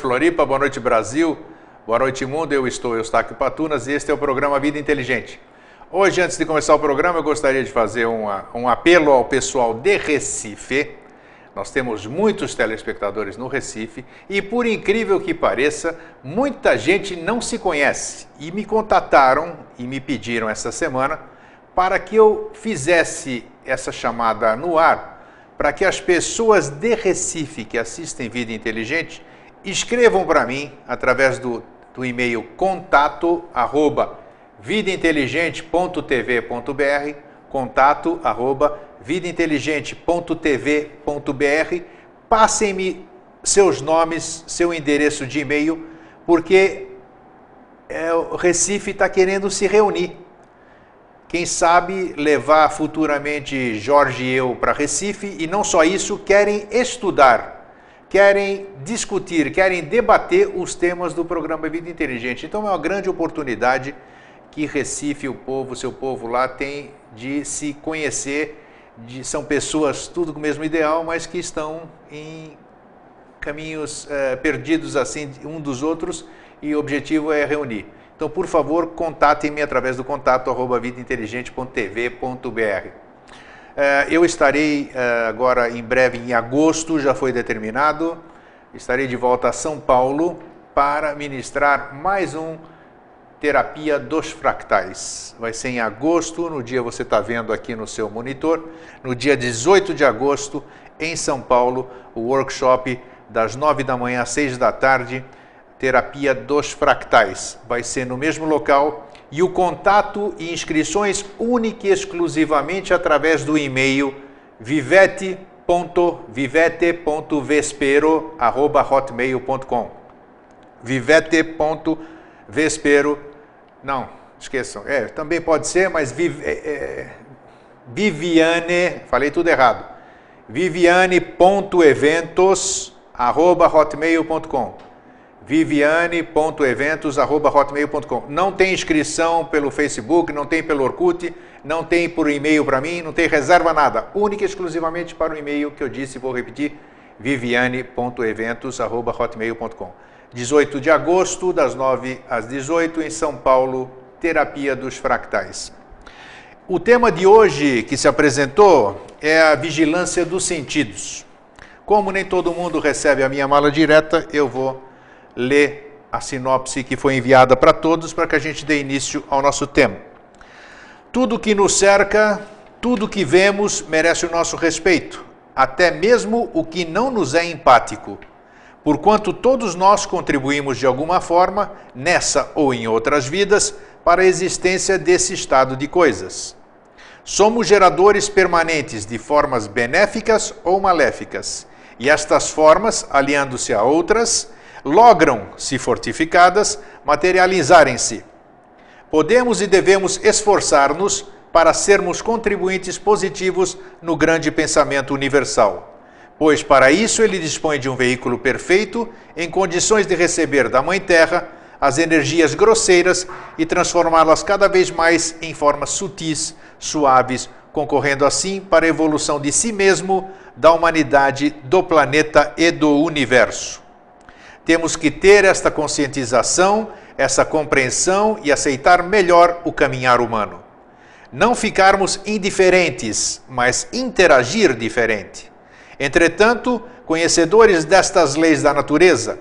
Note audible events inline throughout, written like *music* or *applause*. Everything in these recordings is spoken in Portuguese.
Noite, Floripa. Boa noite, Brasil. Boa noite, mundo. Eu estou Eustáquio Patunas e este é o programa Vida Inteligente. Hoje, antes de começar o programa, eu gostaria de fazer uma, um apelo ao pessoal de Recife. Nós temos muitos telespectadores no Recife e, por incrível que pareça, muita gente não se conhece e me contataram e me pediram essa semana para que eu fizesse essa chamada no ar para que as pessoas de Recife que assistem Vida Inteligente escrevam para mim através do, do e-mail contato arroba vidainteligente.tv.br contato arroba vidainteligente.tv.br passem-me seus nomes, seu endereço de e-mail, porque é, o Recife está querendo se reunir. Quem sabe levar futuramente Jorge e eu para Recife e não só isso, querem estudar, querem discutir, querem debater os temas do programa Vida Inteligente. Então é uma grande oportunidade que Recife, o povo, seu povo lá tem de se conhecer, de, são pessoas tudo com o mesmo ideal, mas que estão em caminhos eh, perdidos assim um dos outros e o objetivo é reunir. Então, por favor, contatem-me através do contato arroba vidainteligente.tv.br. É, eu estarei é, agora em breve, em agosto, já foi determinado, estarei de volta a São Paulo para ministrar mais um Terapia dos Fractais. Vai ser em agosto, no dia você está vendo aqui no seu monitor, no dia 18 de agosto, em São Paulo, o workshop das 9 da manhã às 6 da tarde terapia dos fractais. Vai ser no mesmo local e o contato e inscrições única e exclusivamente através do e-mail vivete.vivete.vespero@hotmail.com. vivete.vespero não, esqueçam. É, também pode ser, mas viv, é, é, Viviane, falei tudo errado. viviane.eventos@hotmail.com viviane.eventos.hotmail.com. Não tem inscrição pelo Facebook, não tem pelo Orkut, não tem por e-mail para mim, não tem reserva nada. Única e exclusivamente para o e-mail que eu disse, vou repetir, viviane.eventos.hotmail.com. 18 de agosto, das 9 às 18, em São Paulo, Terapia dos Fractais. O tema de hoje que se apresentou é a vigilância dos sentidos. Como nem todo mundo recebe a minha mala direta, eu vou ler a sinopse que foi enviada para todos para que a gente dê início ao nosso tema. Tudo que nos cerca, tudo que vemos merece o nosso respeito, até mesmo o que não nos é empático, porquanto todos nós contribuímos de alguma forma, nessa ou em outras vidas, para a existência desse estado de coisas. Somos geradores permanentes de formas benéficas ou maléficas, e estas formas, aliando-se a outras, logram, se fortificadas, materializarem-se. Podemos e devemos esforçar-nos para sermos contribuintes positivos no grande pensamento universal, pois para isso ele dispõe de um veículo perfeito em condições de receber da Mãe Terra as energias grosseiras e transformá-las cada vez mais em formas sutis, suaves, concorrendo assim para a evolução de si mesmo, da humanidade, do planeta e do universo. Temos que ter esta conscientização, essa compreensão e aceitar melhor o caminhar humano. Não ficarmos indiferentes, mas interagir diferente. Entretanto, conhecedores destas leis da natureza,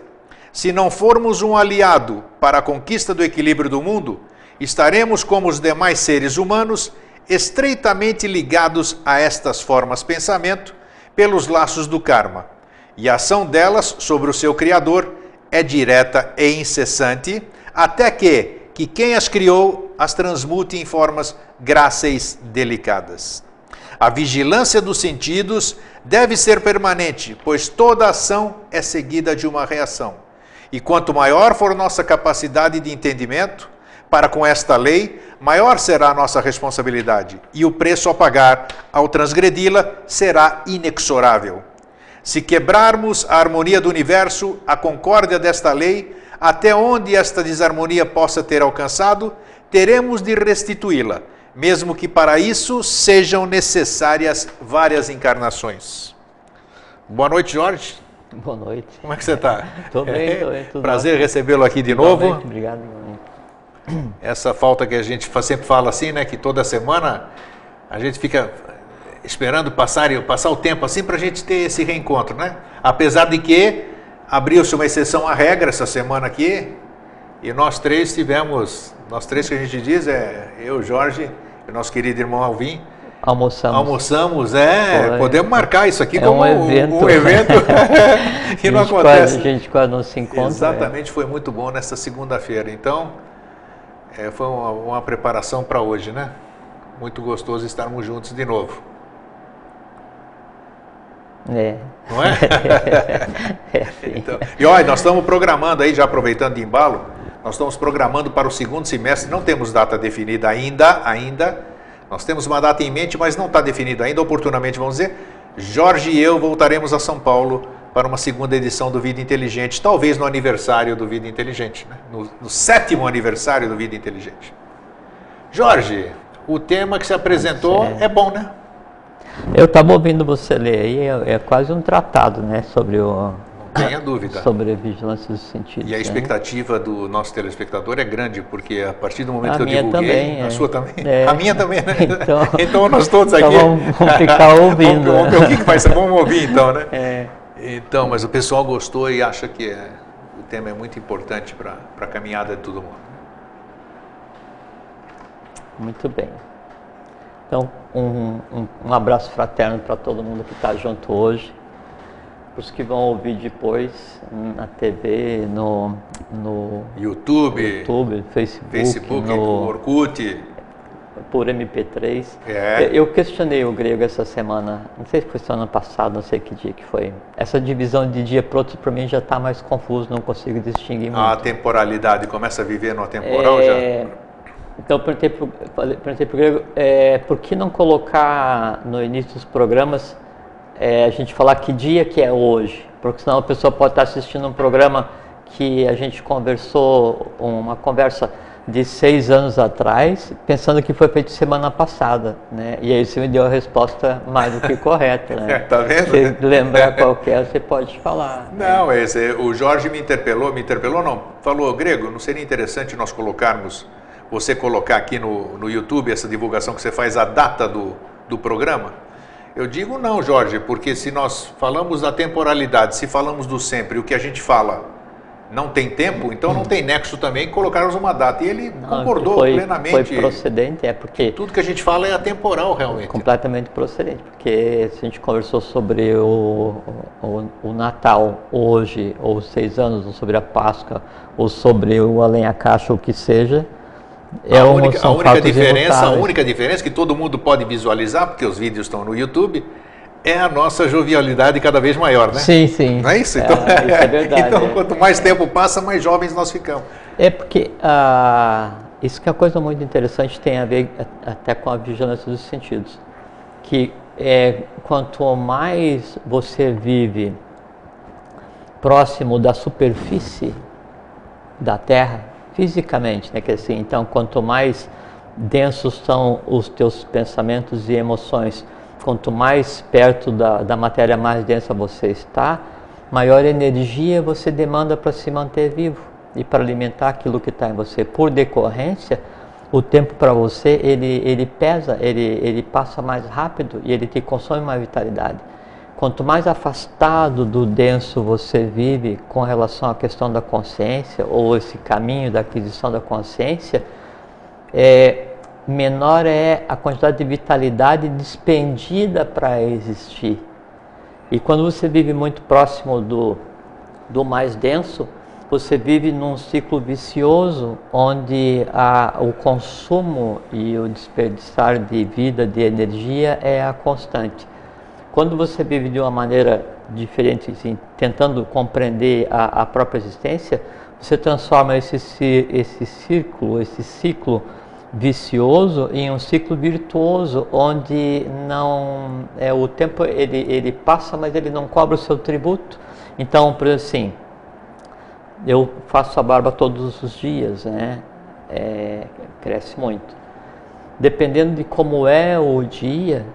se não formos um aliado para a conquista do equilíbrio do mundo, estaremos como os demais seres humanos estreitamente ligados a estas formas pensamento pelos laços do karma e a ação delas sobre o seu Criador é direta e incessante, até que, que quem as criou as transmute em formas gráceis delicadas. A vigilância dos sentidos deve ser permanente, pois toda ação é seguida de uma reação. E quanto maior for nossa capacidade de entendimento para com esta lei, maior será a nossa responsabilidade, e o preço a pagar ao transgredi-la será inexorável. Se quebrarmos a harmonia do universo, a concórdia desta lei, até onde esta desarmonia possa ter alcançado, teremos de restituí-la, mesmo que para isso sejam necessárias várias encarnações. Boa noite, Jorge. Boa noite. Como é que você *laughs* está? Estou bem, estou bem. Tudo Prazer recebê-lo aqui de novo. Bem, obrigado. Essa falta que a gente sempre fala assim, né? Que toda semana a gente fica esperando passar, passar o tempo assim para a gente ter esse reencontro, né? Apesar de que abriu-se uma exceção à regra essa semana aqui e nós três tivemos, nós três que a gente diz é eu, Jorge e nosso querido irmão Alvim, Almoçamos. Almoçamos, é. Foi. Podemos marcar isso aqui é como um evento, um evento *laughs* *laughs* que não acontece. Quase, a gente quase não se encontra. Exatamente, é. foi muito bom nessa segunda-feira. Então, é, foi uma, uma preparação para hoje, né? Muito gostoso estarmos juntos de novo. É. Não é? *laughs* é então, e olha, nós estamos programando aí, já aproveitando de embalo, nós estamos programando para o segundo semestre, não temos data definida ainda, ainda, nós temos uma data em mente, mas não está definido ainda, oportunamente vamos dizer. Jorge e eu voltaremos a São Paulo para uma segunda edição do Vida Inteligente, talvez no aniversário do Vida Inteligente, né? no, no sétimo aniversário do Vida Inteligente. Jorge, o tema que se apresentou é bom, né? Eu estava ouvindo você ler aí, é, é, quase um tratado, né, sobre o, tenha dúvida. Sobre a vigilância dos sentidos. E a né? expectativa né? do nosso telespectador é grande, porque a partir do momento a que eu divulguei, também, a é. sua também, é. a minha também, né? Então, *laughs* então nós todos então aqui. Vamos, vamos ficar *laughs* ouvindo. vamos, vamos o que vai ser, vamos ouvir então, né? É. Então, mas o pessoal gostou e acha que é, o tema é muito importante para a caminhada de todo mundo. Muito bem. Então, um, um, um abraço fraterno para todo mundo que está junto hoje os que vão ouvir depois na TV, no, no YouTube, YouTube Facebook, Facebook no Orkut, por MP3. É. Eu questionei o grego essa semana, não sei se foi semana passada, não sei que dia que foi. Essa divisão de dia para outro para mim já está mais confuso, não consigo distinguir muito. A temporalidade começa a viver no temporal é... já. Então eu perguntei para o grego, é, por que não colocar no início dos programas é, a gente falar que dia que é hoje, porque senão a pessoa pode estar assistindo um programa que a gente conversou, uma conversa de seis anos atrás, pensando que foi feito semana passada, né? E aí você me deu a resposta mais do que correta, né? *laughs* tá vendo? Se lembrar qualquer, você pode falar. Não, esse, o Jorge me interpelou, me interpelou não, falou, Grego, não seria interessante nós colocarmos, você colocar aqui no, no YouTube essa divulgação que você faz, a data do, do programa? Eu digo não, Jorge, porque se nós falamos da temporalidade, se falamos do sempre, o que a gente fala não tem tempo, então não tem nexo também colocarmos uma data. E ele Não, concordou foi, plenamente. Foi procedente, é porque. Tudo que a gente fala é atemporal, realmente. Completamente procedente, porque se a gente conversou sobre o, o, o Natal hoje, ou seis anos, ou sobre a Páscoa, ou sobre o Além-a-Caixa, o que seja, é a única, a única diferença, a única diferença que todo mundo pode visualizar, porque os vídeos estão no YouTube, é a nossa jovialidade cada vez maior, né? Sim, sim. Não é isso? Então, É, isso é *laughs* verdade, então é. quanto mais tempo passa, mais jovens nós ficamos. É porque ah, isso que é uma coisa muito interessante tem a ver até com a vigilância dos sentidos, que é quanto mais você vive próximo da superfície da Terra, fisicamente, né? Que assim, então quanto mais densos são os teus pensamentos e emoções, quanto mais perto da, da matéria mais densa você está, maior energia você demanda para se manter vivo e para alimentar aquilo que está em você. Por decorrência, o tempo para você ele, ele pesa, ele, ele passa mais rápido e ele te consome mais vitalidade. Quanto mais afastado do denso você vive com relação à questão da consciência ou esse caminho da aquisição da consciência, é, menor é a quantidade de vitalidade despendida para existir. E quando você vive muito próximo do, do mais denso, você vive num ciclo vicioso onde a, o consumo e o desperdiçar de vida, de energia é a constante. Quando você vive de uma maneira diferente, assim, tentando compreender a, a própria existência, você transforma esse, esse círculo, esse ciclo vicioso em um ciclo virtuoso, onde não é o tempo ele, ele passa, mas ele não cobra o seu tributo. Então, por assim, eu faço a barba todos os dias, né? É, cresce muito. Dependendo de como é o dia,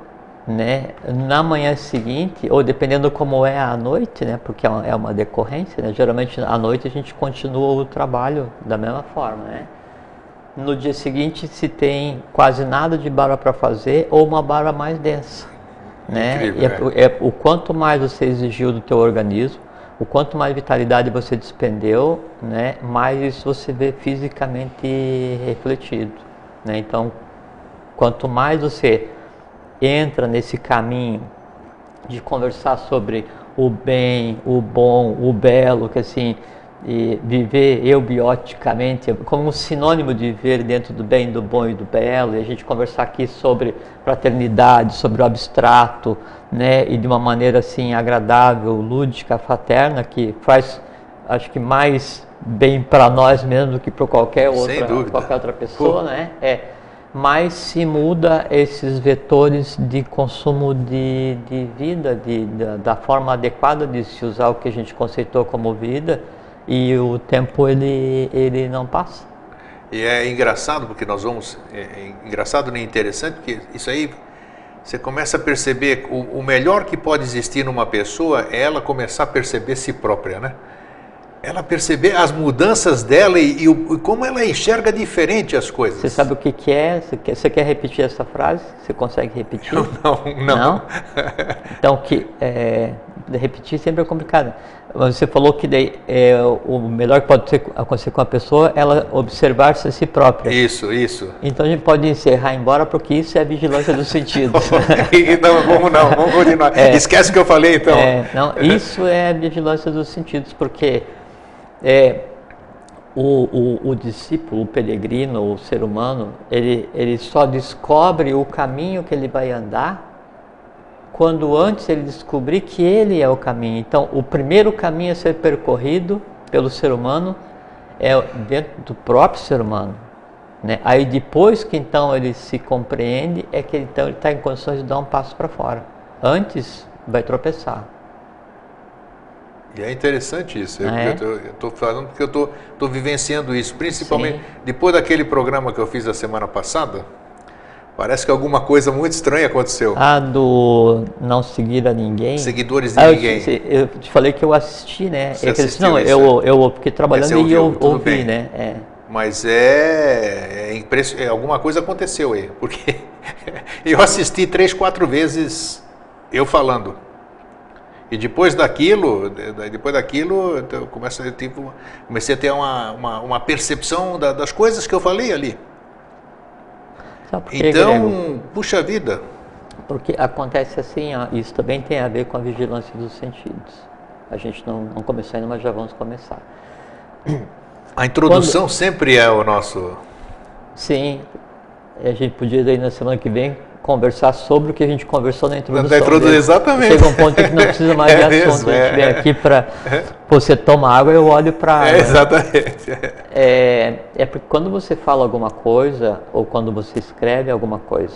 né, na manhã seguinte, ou dependendo como é a noite, né, porque é uma, é uma decorrência, né, geralmente à noite a gente continua o trabalho da mesma forma, né. No dia seguinte se tem quase nada de barba para fazer ou uma barba mais densa, né. Incrível, é, é. é, o quanto mais você exigiu do teu organismo, o quanto mais vitalidade você despendeu, né, mais você vê fisicamente refletido, né. Então, quanto mais você entra nesse caminho de conversar sobre o bem, o bom, o belo, que assim, e viver eubioticamente, como um sinônimo de viver dentro do bem, do bom e do belo, e a gente conversar aqui sobre fraternidade, sobre o abstrato, né, e de uma maneira assim agradável, lúdica, fraterna, que faz, acho que mais bem para nós mesmo do que para qualquer outra, qualquer outra pessoa, Pô. né? É mais se muda esses vetores de consumo de, de vida, de, da, da, forma adequada de se usar o que a gente conceitou como vida e o tempo ele, ele não passa. E é engraçado porque nós vamos, é, é engraçado nem interessante porque isso aí você começa a perceber o, o melhor que pode existir numa pessoa é ela começar a perceber si própria, né? Ela perceber as mudanças dela e, e, como ela enxerga diferente as coisas. Você sabe o que, que é? Você quer, você quer, repetir essa frase? Você consegue repetir? Não, não. não? então, que é, repetir sempre é complicado. Você falou que daí, é, o melhor que pode acontecer com a pessoa é ela observar-se a si própria. Isso, isso. Então a gente pode encerrar embora porque isso é a vigilância dos sentidos. *laughs* não, vamos não, vamos continuar. É, Esquece o que eu falei então. É, não, isso é a vigilância dos sentidos, porque é, o, o, o, discípulo, o peregrino, o ser humano, ele, ele só descobre o caminho que ele vai andar quando antes ele descobrir que ele é o caminho. Então, o primeiro caminho a ser percorrido pelo ser humano é dentro do próprio ser humano. Né? Aí depois que então ele se compreende, é que então ele está em condições de dar um passo para fora. Antes, vai tropeçar. E é interessante isso. Ah, é? Eu estou falando porque eu estou vivenciando isso, principalmente Sim. depois daquele programa que eu fiz a semana passada. Parece que alguma coisa muito estranha aconteceu. Ah, do não seguir a ninguém. Seguidores de ah, ninguém. Eu, eu, te falei que eu assisti, né? Você é não, eu, é. eu fiquei trabalhando ouviu, e eu ouvi, bem. né? É. Mas é, é, impress... é, alguma coisa aconteceu aí, porque *laughs* eu assisti três, quatro vezes eu falando. E depois daquilo, depois daquilo, eu comecei, tipo, comecei a ter uma, uma, uma percepção da, das coisas que eu falei ali. então, puxa vida. Porque acontece assim, ó, isso também tem a ver com a vigilância dos sentidos. A gente não, não começou ainda, mas já vamos começar. A introdução Quando... sempre é o nosso. Sim, a gente podia ir na semana que vem conversar sobre o que a gente conversou na introdução. Na introdução exatamente. Chega um ponto que não precisa mais *laughs* é de mesmo, assunto. É, a gente vem aqui para você toma água, eu olho para. É, exatamente. É, é porque quando você fala alguma coisa ou quando você escreve alguma coisa,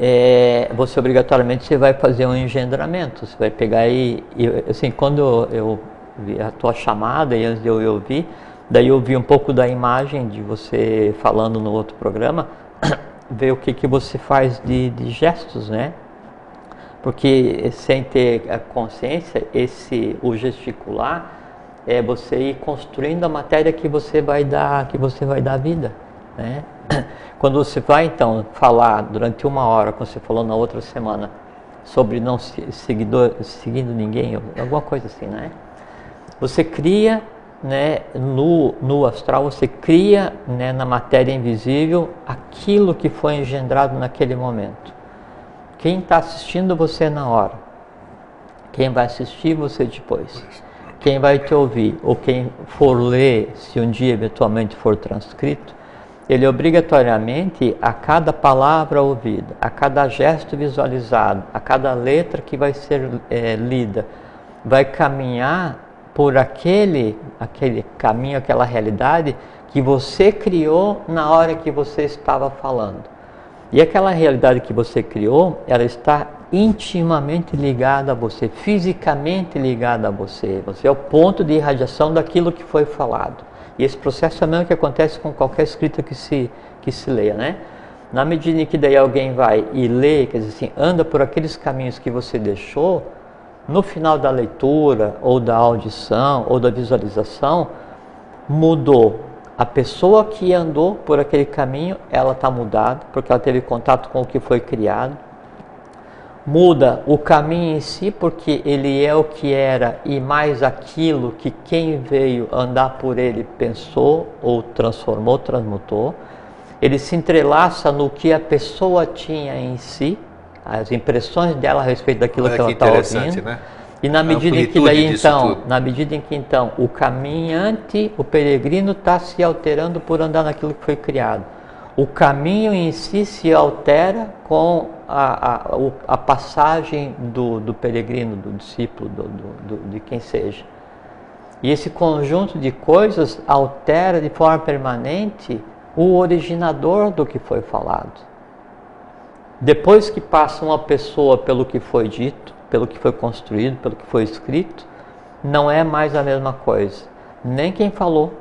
é, você obrigatoriamente você vai fazer um engendramento. Você vai pegar e, e assim, quando eu vi a tua chamada e antes de eu ouvir, daí eu vi um pouco da imagem de você falando no outro programa ver o que, que você faz de, de gestos, né? Porque sem ter a consciência, esse o gesticular é você ir construindo a matéria que você vai dar, que você vai dar vida, né? *clears throat* Quando você vai então falar durante uma hora, como você falou na outra semana, sobre não seguidor, seguindo ninguém, alguma coisa assim, né? Você cria né, no, no astral, você cria né, na matéria invisível aquilo que foi engendrado naquele momento. Quem está assistindo você na hora, quem vai assistir você depois, quem vai te ouvir, ou quem for ler, se um dia eventualmente for transcrito, ele obrigatoriamente, a cada palavra ouvida, a cada gesto visualizado, a cada letra que vai ser é, lida, vai caminhar por aquele, aquele caminho, aquela realidade que você criou na hora que você estava falando. E aquela realidade que você criou, ela está intimamente ligada a você, fisicamente ligada a você. Você é o ponto de irradiação daquilo que foi falado. E esse processo é o mesmo que acontece com qualquer escrita que se, que se leia, né? Na medida em que daí alguém vai e lê, quer dizer assim, anda por aqueles caminhos que você deixou, no final da leitura, ou da audição, ou da visualização, mudou. A pessoa que andou por aquele caminho, ela está mudada, porque ela teve contato com o que foi criado. Muda o caminho em si, porque ele é o que era e mais aquilo que quem veio andar por ele pensou, ou transformou, transmutou ele se entrelaça no que a pessoa tinha em si, as impressões dela a respeito daquilo Olha que ela está ouvindo. Né? E na medida em que daí então, tudo. na medida em que então o caminhante, o peregrino está se alterando por andar naquilo que foi criado. O caminho em si se altera com a, a, a passagem do, do, peregrino, do discípulo, do, do, de quem seja. E esse conjunto de coisas altera de forma permanente o originador do que foi falado. Depois que passa uma pessoa pelo que foi dito, pelo que foi construído, pelo que foi escrito, não é mais a mesma coisa. Nem quem falou,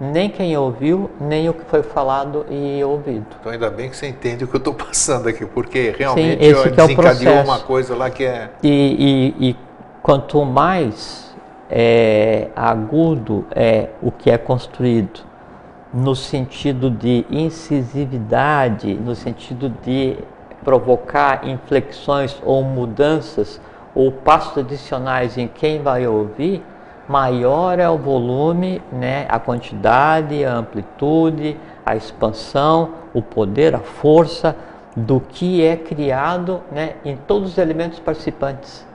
nem quem ouviu, nem o que foi falado e ouvido. Então ainda bem que você entende o que eu estou *laughs* passando aqui, porque realmente Sim, esse desencadeou é uma coisa lá que é. E, e, e quanto mais é, agudo é o que é construído, no sentido de incisividade, no sentido de provocar inflexões ou mudanças ou passos adicionais em quem vai ouvir, maior é o volume, né, a quantidade, a amplitude, a expansão, o poder, a força do que é criado né, em todos os elementos participantes.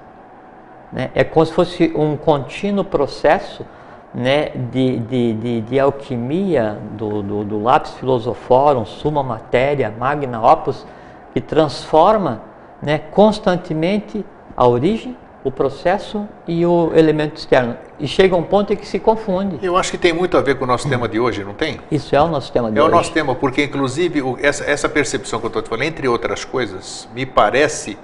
Né? É como se fosse um contínuo processo né, de, de, de, de alquimia do, do, do lápis filosoforum, suma matéria, magna opus, que transforma né, constantemente a origem, o processo e o elemento externo. E chega a um ponto em que se confunde. Eu acho que tem muito a ver com o nosso tema de hoje, não tem? Isso é o nosso tema de é hoje. É o nosso tema, porque inclusive essa, essa percepção que eu estou te falando, entre outras coisas, me parece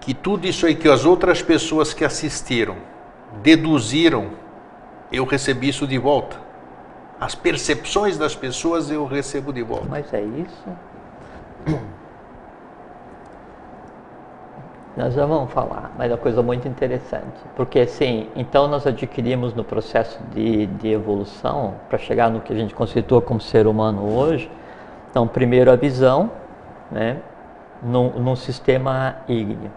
que tudo isso aí que as outras pessoas que assistiram deduziram eu recebi isso de volta. As percepções das pessoas eu recebo de volta. Mas é isso? Nós já vamos falar, mas é uma coisa muito interessante. Porque assim, então nós adquirimos no processo de, de evolução, para chegar no que a gente conceitua como ser humano hoje, então primeiro a visão, né, num, num sistema ígneo.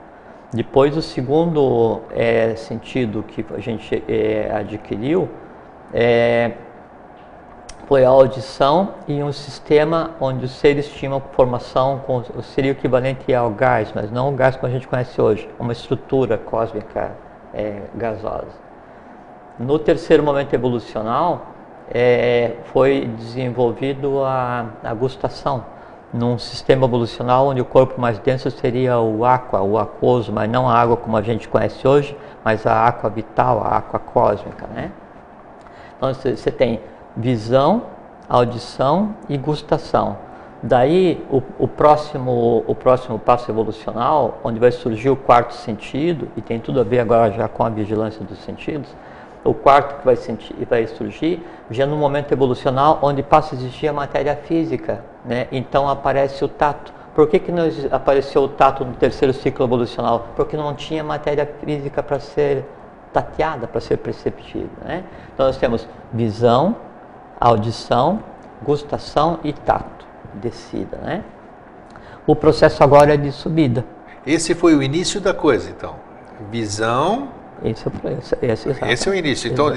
Depois, o segundo é, sentido que a gente é, adquiriu é, foi a audição e um sistema onde os seres tinham formação, com, seria o equivalente ao gás, mas não o gás que a gente conhece hoje, uma estrutura cósmica é, gasosa. No terceiro momento evolucional, é, foi desenvolvido a, a gustação num sistema evolucional onde o corpo mais denso seria o aqua, o aquoso, mas não a água como a gente conhece hoje, mas a aqua vital, a aqua cósmica, né? Então você tem visão, audição e gustação. Daí o, o, próximo, o próximo passo evolucional, onde vai surgir o quarto sentido, e tem tudo a ver agora já com a vigilância dos sentidos, o quarto que vai, sentir, vai surgir já no momento evolucional onde passa a existir a matéria física, né? então aparece o tato. Por que, que não apareceu o tato no terceiro ciclo evolucional? Porque não tinha matéria física para ser tateada, para ser perceptível. Né? Então nós temos visão, audição, gustação e tato, descida. Né? O processo agora é de subida. Esse foi o início da coisa, então. Visão, esse é, esse, esse, esse é o início. Então,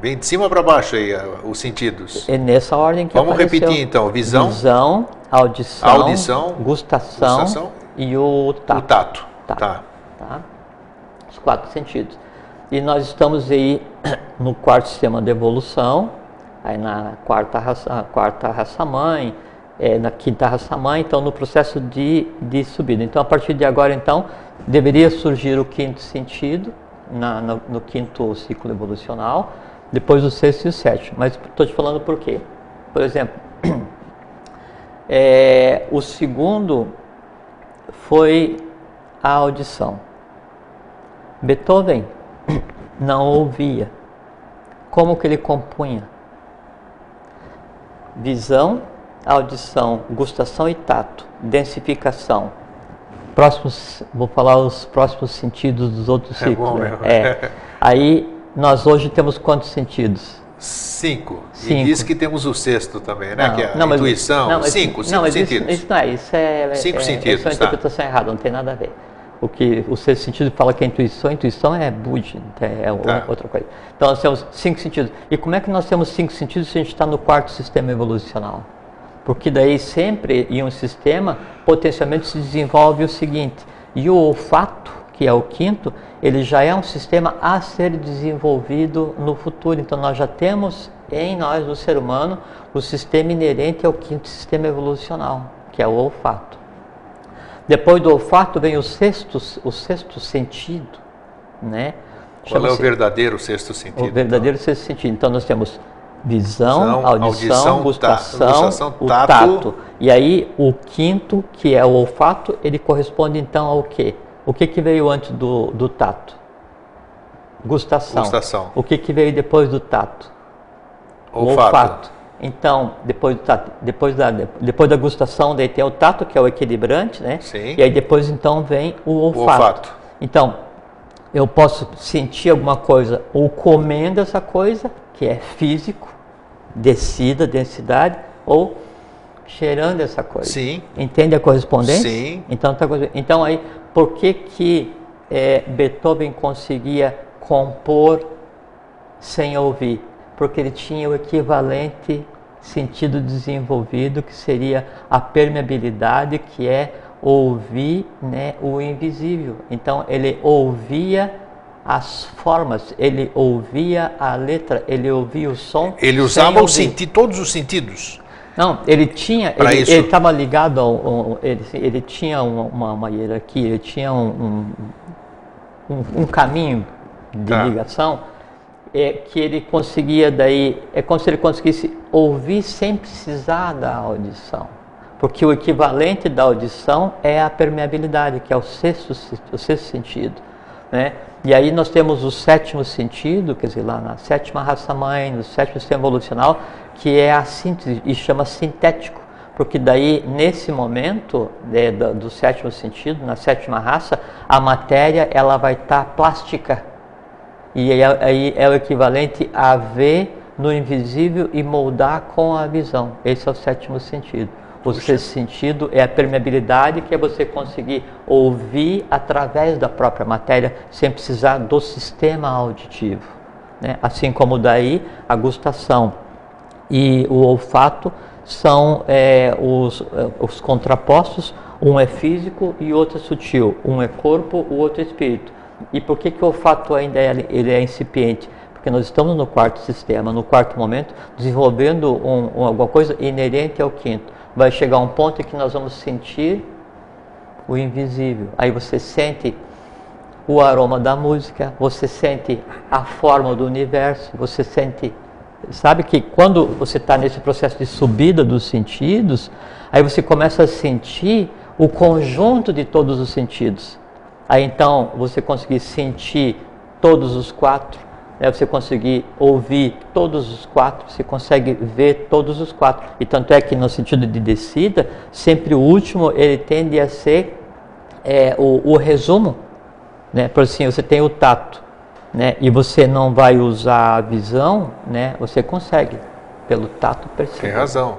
vem de cima para baixo aí os sentidos. É nessa ordem que Vamos apareceu. repetir então. Visão. Visão, audição, audição gustação, gustação, e o tato. O tato. tato tá. tá. Os quatro sentidos. E nós estamos aí *clears throat* no quarto sistema de evolução, aí na quarta raça, quarta raça mãe, é, na quinta raça mãe, então no processo de, de subida. Então a partir de agora então deveria surgir o quinto sentido, na, no, no, quinto ciclo evolucional, depois o sexto e o sétimo. Mas estou te falando por quê? Por exemplo, *clears throat* é, o segundo foi a audição. Beethoven *clears throat* não ouvia. Como que ele compunha? Visão, audição, gustação e tato, densificação. Próximos, vou falar os próximos sentidos dos outros É ciclos. bom, né? é. É. *laughs* Aí nós hoje temos quantos sentidos? Cinco. E Cinco. diz que temos o sexto também, né? que é a não, mas- intuição. não, mas- cinco, cinco não, sentidos. Isso, isso não é, isso é, Cinco é, sentidos, Isso é uma tá. interpretação errada, não tem nada a ver. O que o sexto sentido fala que é intuição, intuição é Budi, é o- Tá. outra coisa. Então nós temos cinco sentidos. E como é que nós temos cinco sentidos se a gente está no quarto sistema evolucional? Porque daí sempre em um sistema potencialmente se desenvolve o seguinte, e o olfato, que é o quinto, ele já é um sistema a ser desenvolvido no futuro. Então nós já temos em nós, o ser humano, o sistema inerente ao quinto sistema evolucional, que é o olfato. Depois do olfato vem o sexto, o sexto sentido, né? Qual é o verdadeiro sexto sentido? o verdadeiro sexto sentido. Então nós temos visão, Visão, audição, audição, ta- gustação, gustação, o tato. tato. E aí o quinto, que é o olfato, ele corresponde então ao quê? O que, que veio antes do, do tato? Gustação. Gustação. O que, que veio depois do tato? O Olfato. Então, depois, tato, depois, da, depois da gustação, daí tem o tato, que é o equilibrante, né? Sim. E aí depois então vem o olfato. olfato. Então, eu posso sentir alguma coisa ou comendo essa coisa, que é físico, descida, densidade, ou cheirando essa coisa. Sim. Entende a correspondência? Sim. Então, tá então aí, por que que eh, Beethoven conseguia compor sem ouvir? Porque ele tinha o equivalente sentido desenvolvido, que seria a permeabilidade, que é ouvir né, o invisível. Então, ele ouvia as formas, ele ouvia a letra, ele ouvia o som. Ele usava o ouvir. senti todos os sentidos. Não, ele tinha, Pra ele estava ligado ao, ao- ele, ele tinha uma, uma, uma hierarquia, ele tinha um, um, um- um caminho de Tá. ligação é, que ele conseguia daí, é como se ele conseguisse ouvir sem precisar da audição. Porque o equivalente da audição é a permeabilidade, que é o sexto, se- o sexto sentido. Né? E aí nós temos o sétimo sentido, quer dizer, lá na sétima raça-mãe, no sétimo sistema evolucional, que é a síntese e chama sintético. Porque daí, nesse momento né, do, do sétimo sentido, na sétima raça, a matéria ela vai estar plástica. E aí, aí é o equivalente a ver no invisível e moldar com a visão. Esse é o sétimo sentido. O sexto sentido é a permeabilidade, que é você conseguir ouvir através da própria matéria, sem precisar do sistema auditivo. né? Assim como daí a gustação e o olfato são é, os, é, os contrapostos, um é físico e outro é sutil, um é corpo, o outro é espírito. E por que, que o olfato ainda é, ele é incipiente? Porque nós estamos no quarto sistema, no quarto momento, desenvolvendo um, um- alguma coisa inerente ao quinto. Vai chegar um ponto em que nós vamos sentir o invisível. Aí você sente o aroma da música, você sente a forma do universo, você sente. Sabe que quando você está nesse processo de subida dos sentidos, aí você começa a sentir o conjunto de todos os sentidos. Aí então você conseguir sentir todos os quatro, né? você conseguir ouvir todos os quatro, você consegue ver todos os quatro. E tanto é que no sentido de descida, sempre o último ele tende a ser é, o, o resumo, né? Por assim, você tem o tato, né? E você não vai usar a visão, né? Você consegue pelo tato perceber. Tem razão.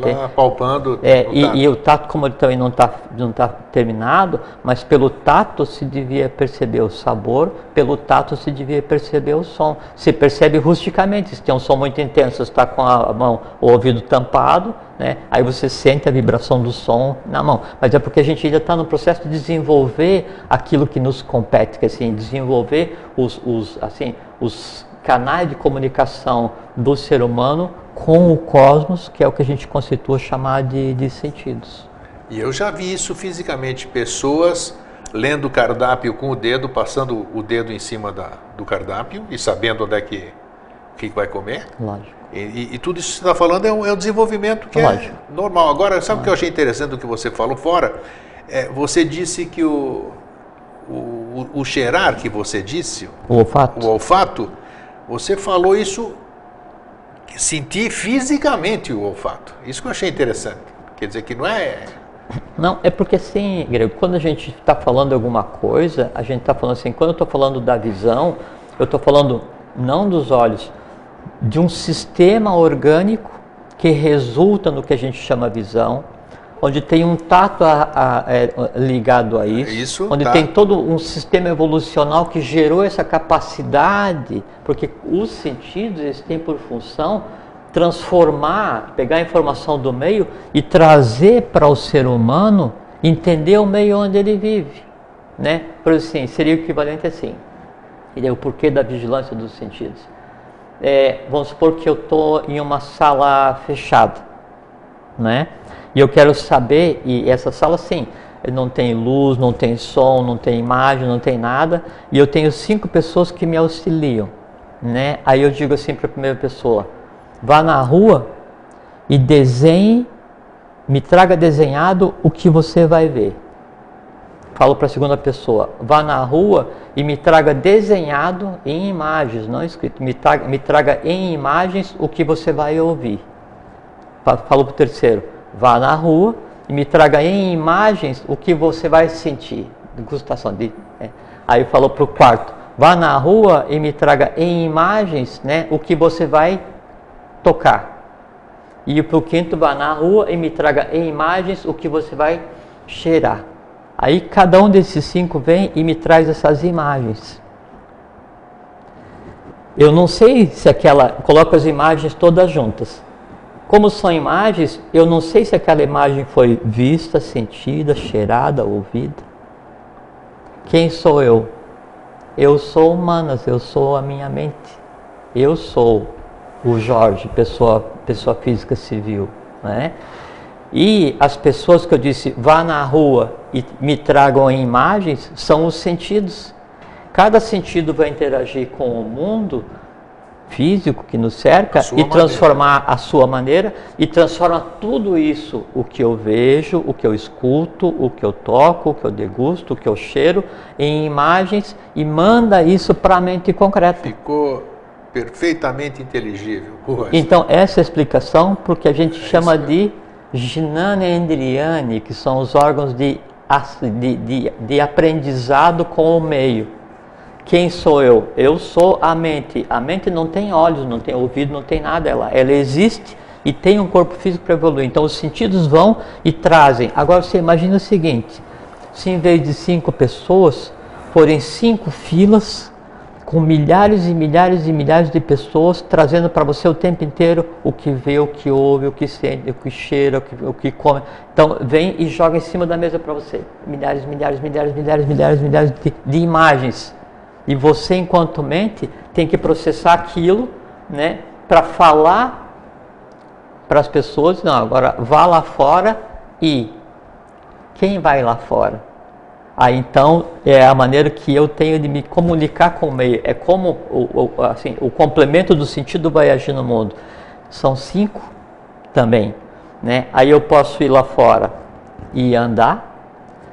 Vai lá palpando. É, e, e o tato, como ele também não está não tá terminado, mas pelo tato se devia perceber o sabor, pelo tato se devia perceber o som. Se percebe rusticamente, se tem um som muito intenso, está com a mão, o ouvido tampado, né? aí você sente a vibração do som na mão. Mas é porque a gente ainda está no processo de desenvolver aquilo que nos compete, que é assim, desenvolver os, os, assim, os canais de comunicação do ser humano com o cosmos, que é o que a gente constitua chamar de, de sentidos. E eu já vi isso fisicamente, pessoas lendo o cardápio com o dedo, passando o dedo em cima da, do cardápio e sabendo onde é que, que vai comer. Lógico. E, e- e tudo isso que você está falando é um, é um desenvolvimento que Lógico. é normal. Agora, sabe o que eu achei interessante do que você falou fora? É, você disse que o, o, o- o cheirar que você disse, O olfato? o olfato, você falou isso sentir fisicamente o olfato. Isso que eu achei interessante. Quer dizer que não é. Não, é porque assim, Grego, quando a gente está falando alguma coisa, a gente está falando assim, quando eu estou falando da visão, eu estou falando não dos olhos, de um sistema orgânico que resulta no que a gente chama visão, onde tem um tato a, a, a, é, ligado a isso, isso onde tá. tem todo um sistema evolucional que gerou essa capacidade, porque os sentidos eles têm por função transformar, pegar a informação do meio e trazer para o ser humano entender o meio onde ele vive, né? Por assim, seria o equivalente assim. E o porquê da vigilância dos sentidos. É, vamos supor que eu estou em uma sala fechada, né? E eu quero saber, e essa sala sim, não tem luz, não tem som, não tem imagem, não tem nada, e eu tenho cinco pessoas que me auxiliam, né? Aí eu digo assim para a primeira pessoa: vá na rua e desenhe, me traga desenhado o que você vai ver. Falo para a segunda pessoa: vá na rua e me traga desenhado em imagens, não escrito. Me traga, me traga em imagens o que você vai ouvir. Falo para o terceiro: vá na rua e me traga em imagens o que você vai sentir. Degustação de. É. Aí falou para o quarto: vá na rua e me traga em imagens né, o que você vai tocar. E para o quinto, vá na rua e me traga em imagens o que você vai cheirar. Aí cada um desses cinco vem e me traz essas imagens. Eu não sei se aquela. Coloco as imagens todas juntas. Como são imagens, eu não sei se aquela imagem foi vista, sentida, cheirada, ouvida. Quem sou eu? Eu sou humanas, eu sou a minha mente. Eu sou o Jorge, pessoa, pessoa física civil. Né? E as pessoas que eu disse, vá na rua e me tragam imagens, são os sentidos. Cada sentido vai interagir com o mundo físico que nos cerca e transformar maneira. a sua maneira e transforma tudo isso, o que eu vejo, o que eu escuto, o que eu toco, o que eu degusto, o que eu cheiro, em imagens e manda isso para a mente concreta. Ficou perfeitamente inteligível. Então, essa é a explicação porque a gente é chama de Ginane Endriani, que são os órgãos de, de, de, de aprendizado com o meio. Quem sou eu? Eu sou a mente. A mente não tem olhos, não tem ouvido, não tem nada. Ela, ela existe e tem um corpo físico para evoluir. Então os sentidos vão e trazem. Agora você imagina o seguinte: se em vez de cinco pessoas forem cinco filas com milhares e milhares e milhares de pessoas trazendo para você o tempo inteiro o que vê, o que ouve, o que sente, o que cheira, o que, o que come. Então vem e joga em cima da mesa para você milhares, milhares, milhares, milhares, milhares, milhares de, de imagens e você, enquanto mente, tem que processar aquilo né, para falar para as pessoas: não, agora vá lá fora e quem vai lá fora? Aí então é a maneira que eu tenho de me comunicar com o meio. É como o, o, assim, o complemento do sentido vai agir no mundo. São cinco também. Né? Aí eu posso ir lá fora e andar.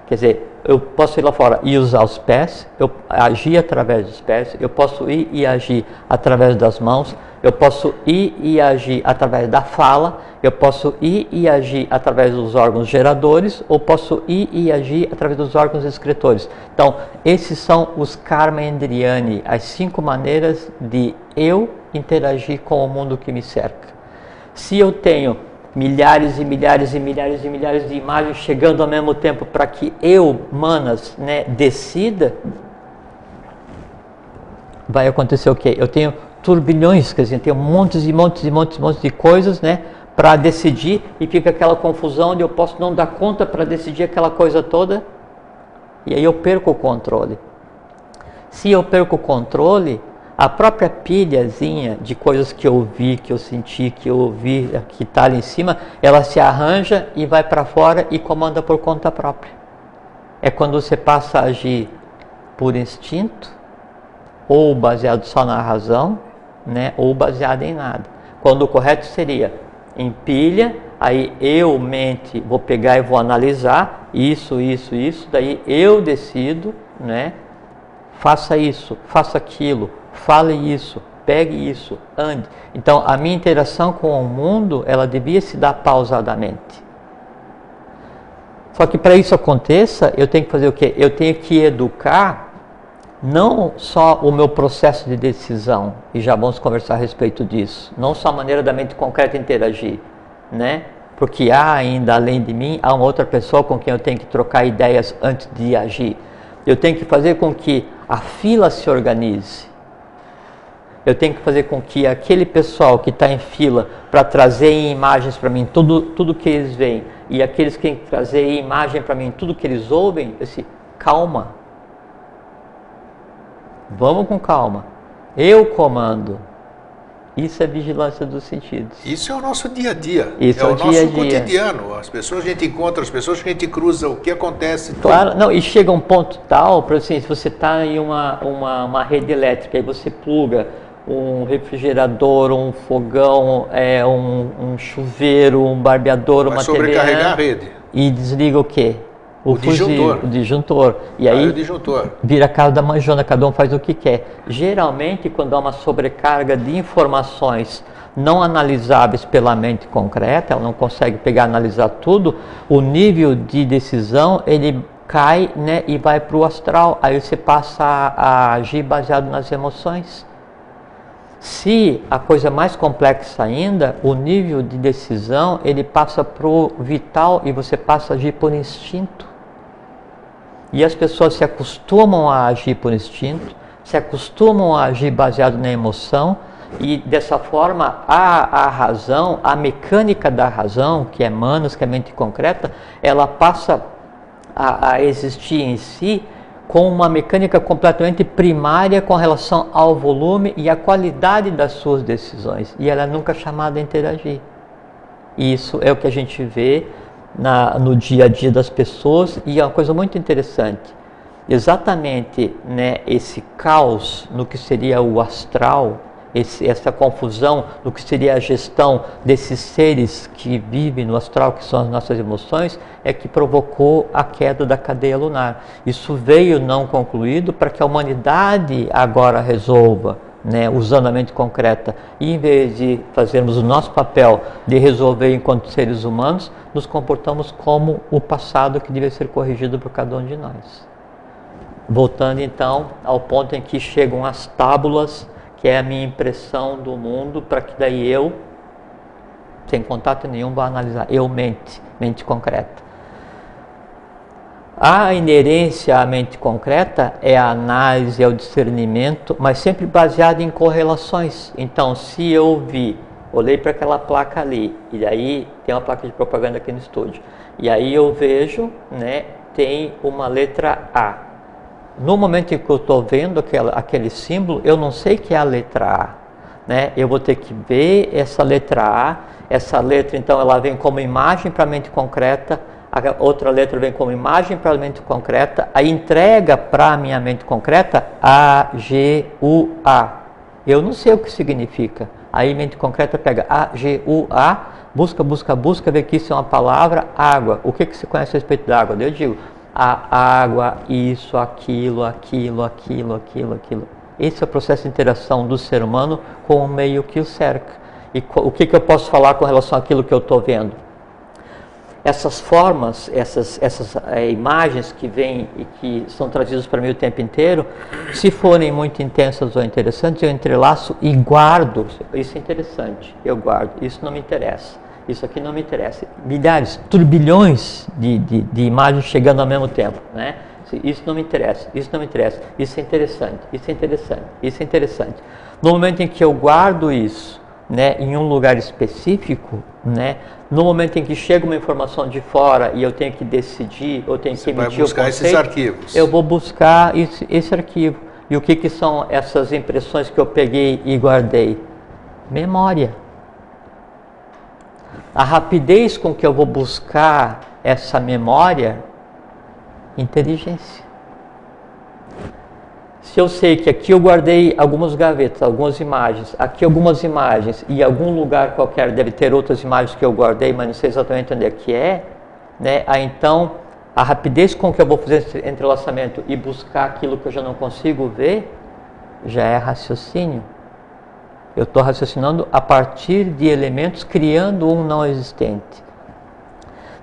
Quer dizer, eu posso ir lá fora e usar os pés, eu agir através dos pés, eu posso ir e agir através das mãos, eu posso ir e agir através da fala, eu posso ir e agir através dos órgãos geradores, ou posso ir e agir através dos órgãos escritores. Então, esses são os karma endriani, as cinco maneiras de eu interagir com o mundo que me cerca. Se eu tenho milhares e milhares e milhares e milhares de imagens chegando ao mesmo tempo para que eu, Manas, né, decida, vai acontecer o quê? Eu tenho turbilhões, quer dizer, tenho montes e montes e montes e montes de coisas, né, para decidir e fica aquela confusão onde eu posso não dar conta para decidir aquela coisa toda e aí eu perco o controle. Se eu perco o controle, a própria pilhazinha de coisas que eu vi, que eu senti, que eu ouvi, que está ali em cima, ela se arranja e vai para fora e comanda por conta própria. É quando você passa a agir por instinto, ou baseado só na razão, né, ou baseado em nada. Quando o correto seria empilha, aí eu, mente, vou pegar e vou analisar isso, isso, isso, daí eu decido, né, faça isso, faça aquilo, fale isso, pegue isso, ande. Então, a minha interação com o mundo, ela devia se dar pausadamente. Só que para isso aconteça, eu tenho que fazer o quê? Eu tenho que educar não só o meu processo de decisão, e já vamos conversar a respeito disso, não só a maneira da mente concreta interagir, né? Porque há ainda, além de mim, há uma outra pessoa com quem eu tenho que trocar ideias antes de agir. Eu tenho que fazer com que a fila se organize. Eu tenho que fazer com que aquele pessoal que está em fila para trazer imagens para mim, tudo, tudo que eles veem, e aqueles que trazer imagem para mim, tudo que eles ouvem, esse calma. Vamos com calma. Eu comando. Isso é vigilância dos sentidos. Isso é o nosso dia a dia. Isso é, é o dia nosso a dia. cotidiano. As pessoas que a gente encontra, as pessoas que a gente cruza, o que acontece. tudo. Claro, não, e chega um ponto tal, por assim, se você está em uma, uma, uma rede elétrica e você pluga um refrigerador, um fogão, é, um, um chuveiro, um barbeador, Vai uma sobrecarregar a TV, rede. e desliga o quê? O fusível, disjuntor. O disjuntor. E aí o disjuntor. vira a casa da manjona, cada um faz o que quer. Geralmente, quando há uma sobrecarga de informações não analisáveis pela mente concreta, ela não consegue pegar e analisar tudo, o nível de decisão ele cai né, e vai para o astral. Aí você passa a, a agir baseado nas emoções. Se a coisa é mais complexa ainda, o nível de decisão ele passa para o vital e você passa a agir por instinto. E as pessoas se acostumam a agir por instinto, se acostumam a agir baseado na emoção, e dessa forma a, a razão, a mecânica da razão, que é manos, que é mente concreta, ela passa a, a existir em si com uma mecânica completamente primária com relação ao volume e à qualidade das suas decisões. E ela é nunca chamada a interagir. Isso é o que a gente vê na, no dia a dia das pessoas e é uma coisa muito interessante. Exatamente né, esse caos no que seria o astral, esse, essa confusão no que seria a gestão desses seres que vivem no astral, que são as nossas emoções, é que provocou a queda da cadeia lunar. Isso veio não concluído para que a humanidade agora resolva né, usando a mente concreta, e em vez de fazermos o nosso papel de resolver enquanto seres humanos, nos comportamos como o passado que deve ser corrigido por cada um de nós. Voltando então ao ponto em que chegam as tábulas, que é a minha impressão do mundo, para que daí eu, sem contato nenhum, vá analisar. Eu mente, mente concreta. A inerência à mente concreta é a análise, é o discernimento, mas sempre baseado em correlações. Então, se eu vi, olhei para aquela placa ali, e daí tem uma placa de propaganda aqui no estúdio, e aí eu vejo, né, tem uma letra A. No momento em que eu estou vendo aquela, aquele símbolo, eu não sei que é a letra A. Né? Eu vou ter que ver essa letra A. Essa letra, então, ela vem como imagem para a mente concreta a outra letra vem como imagem para a mente concreta, a entrega para a minha mente concreta A, G, U, A. Eu não sei o que significa. Aí mente concreta pega A, G, U, A, busca, busca, busca, vê que isso é uma palavra, água. O que, que se conhece a respeito da água? Eu digo, a água, isso, aquilo, aquilo, aquilo, aquilo, aquilo. Esse é o processo de interação do ser humano com o meio que o cerca. E o que, que eu posso falar com relação àquilo que eu estou vendo? Essas formas, essas, essas é, imagens que vêm e que são trazidas para mim o tempo inteiro, se forem muito intensas ou interessantes, eu entrelaço e guardo. Isso é interessante, eu guardo. Isso não me interessa. Isso aqui não me interessa. Milhares, turbilhões de, de, de imagens chegando ao mesmo tempo, né? Isso não me interessa, isso não me interessa, isso é interessante, isso é interessante, isso é interessante. No momento em que eu guardo isso, né, em um lugar específico, né, no momento em que chega uma informação de fora e eu tenho que decidir, eu tenho Você que vai emitir buscar o conceito, esses arquivos. eu vou buscar esse, esse arquivo. E o que, que são essas impressões que eu peguei e guardei? Memória. A rapidez com que eu vou buscar essa memória, inteligência. Se eu sei que aqui eu guardei algumas gavetas, algumas imagens, aqui algumas imagens e algum lugar qualquer deve ter outras imagens que eu guardei, mas não sei exatamente onde é que é, né? Aí então a rapidez com que eu vou fazer esse entrelaçamento e buscar aquilo que eu já não consigo ver já é raciocínio. Eu estou raciocinando a partir de elementos, criando um não existente.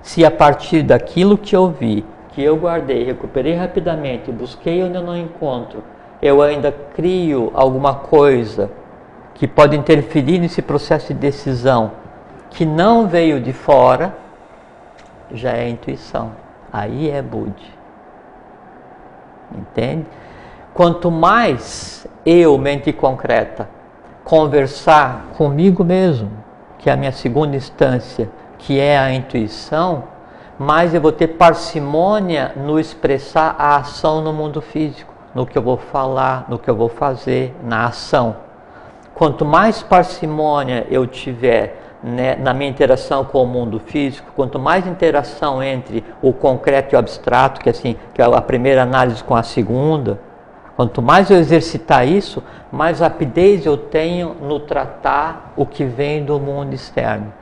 Se a partir daquilo que eu vi, que eu guardei, recuperei rapidamente, busquei onde eu não encontro, eu ainda crio alguma coisa que pode interferir nesse processo de decisão que não veio de fora, já é intuição. Aí é Budi. Entende? Quanto mais eu, mente concreta, conversar comigo mesmo, que é a minha segunda instância, que é a intuição, mais eu vou ter parcimônia no expressar a ação no mundo físico, no que eu vou falar, no que eu vou fazer, na ação. Quanto mais parcimônia eu tiver né, na minha interação com o mundo físico, quanto mais interação entre o concreto e o abstrato, que assim, que é a primeira análise com a segunda, quanto mais eu exercitar isso, mais rapidez eu tenho no tratar o que vem do mundo externo.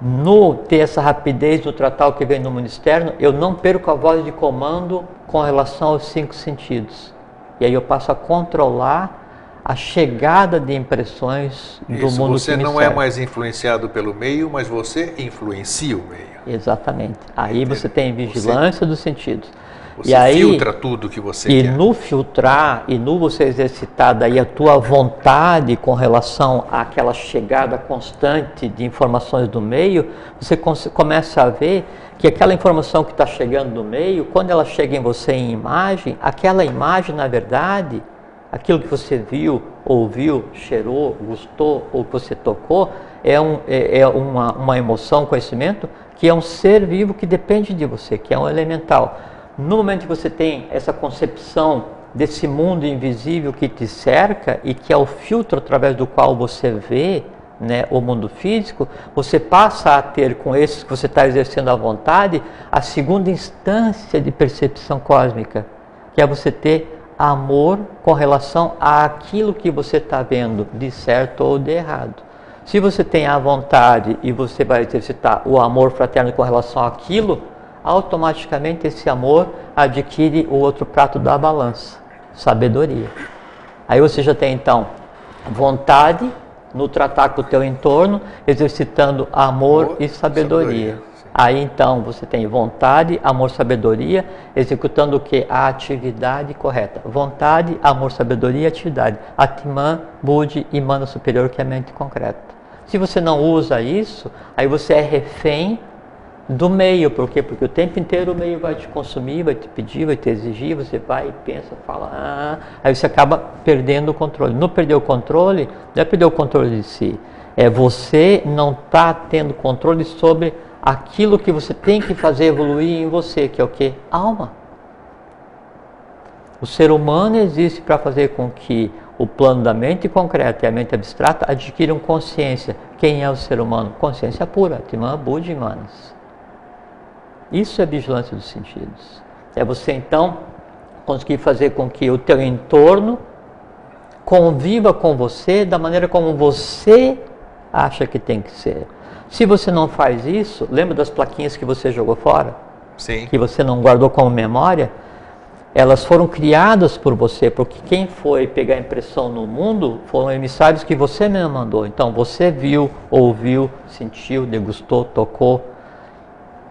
No ter essa rapidez no tratar o que vem do mundo externo, eu não perco a voz de comando com relação aos cinco sentidos. E aí eu passo a controlar a chegada de impressões do Isso, mundo Você não é mais influenciado pelo meio, mas você influencia o meio. Exatamente. Aí você tem vigilância você, dos sentidos. Você e aí, filtra tudo que você e quer. E no filtrar, e no você exercitar daí a tua vontade com relação àquela chegada constante de informações do meio, você começa a ver que aquela informação que está chegando do meio, quando ela chega em você em imagem, aquela imagem, na verdade, aquilo que você viu, ouviu, cheirou, gostou ou que você tocou, é, um, é, é uma, uma emoção, conhecimento, que é um ser vivo que depende de você, que é um elemental. No momento que você tem essa concepção desse mundo invisível que te cerca e que é o filtro através do qual você vê né, o mundo físico, você passa a ter com esses que você está exercendo à vontade a segunda instância de percepção cósmica, que é você ter amor com relação àquilo que você está vendo, de certo ou de errado. Se você tem a vontade e você vai exercitar o amor fraterno com relação àquilo, automaticamente esse amor adquire o outro prato da balança, sabedoria. Aí você já tem então vontade no tratar com o teu entorno, exercitando amor, amor e sabedoria. sabedoria. Aí então você tem vontade, amor, sabedoria, executando o que? A atividade correta. Vontade, amor, sabedoria, atividade. Atman, Budi e Mana Superior, que é a mente concreta. Se você não usa isso, aí você é refém do meio. Por quê? Porque o tempo inteiro o meio vai te consumir, vai te pedir, vai te exigir, você vai, pensa, fala, ah, aí você acaba perdendo o controle. Não perder o controle, não é perder o controle de si. É você não tá tendo controle sobre aquilo que você tem que fazer evoluir em você, que é o que? Alma. O ser humano existe para fazer com que o plano da mente concreta e a mente abstrata adquiram consciência. Quem é o ser humano? Consciência pura, Timã, Manas. Isso é vigilância dos sentidos. É você então conseguir fazer com que o teu entorno conviva com você da maneira como você acha que tem que ser. Se você não faz isso, lembra das plaquinhas que você jogou fora? Sim. Que você não guardou como memória? Elas foram criadas por você, porque quem foi pegar impressão no mundo foram emissários que você mesmo mandou. Então você viu, ouviu, sentiu, degustou, tocou.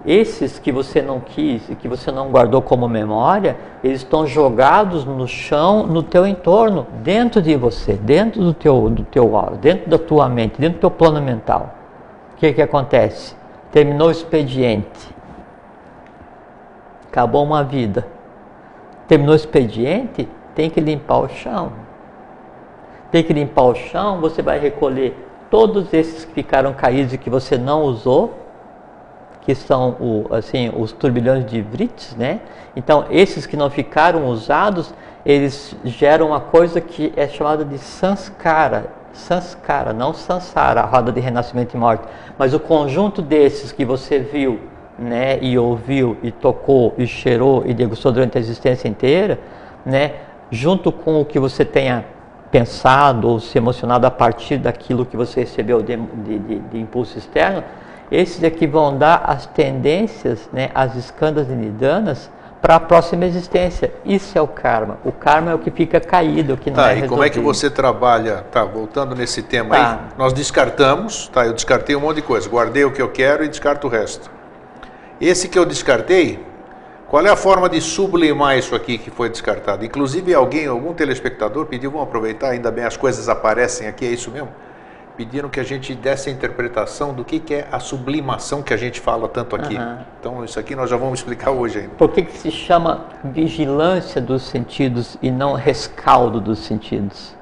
Esses que você não quis e que você não guardou como memória, eles estão jogados no chão, no teu entorno, dentro de você, dentro do teu, do teu dentro da tua mente, dentro do teu plano mental. O que, que acontece? Terminou o expediente. Acabou uma vida. Terminou o expediente, tem que limpar o chão. Tem que limpar o chão, você vai recolher todos esses que ficaram caídos e que você não usou, que são o, assim, os turbilhões de Vrits, né? Então, esses que não ficaram usados, eles geram uma coisa que é chamada de sanskara, Sanskara, não Sansara, a roda de renascimento e morte, mas o conjunto desses que você viu, né, e ouviu, e tocou, e cheirou, e degustou durante a existência inteira, né, junto com o que você tenha pensado ou se emocionado a partir daquilo que você recebeu de, de, de, de impulso externo, esses é que vão dar as tendências, né, as escandas nidanas para a próxima existência. Isso é o karma. O karma é o que fica caído, o que não tá, é resolvido. e como é que você trabalha? Tá, voltando nesse tema tá. aí, nós descartamos, tá? Eu descartei um monte de coisa, guardei o que eu quero e descarto o resto. Esse que eu descartei, qual é a forma de sublimar isso aqui que foi descartado? Inclusive alguém, algum telespectador pediu, vamos aproveitar, ainda bem as coisas aparecem aqui, é isso mesmo? Pediram que a gente desse a interpretação do que, que é a sublimação que a gente fala tanto aqui. Uhum. Então, isso aqui nós já vamos explicar *laughs* hoje ainda. Por que, que se chama vigilância dos sentidos e não rescaldo dos sentidos?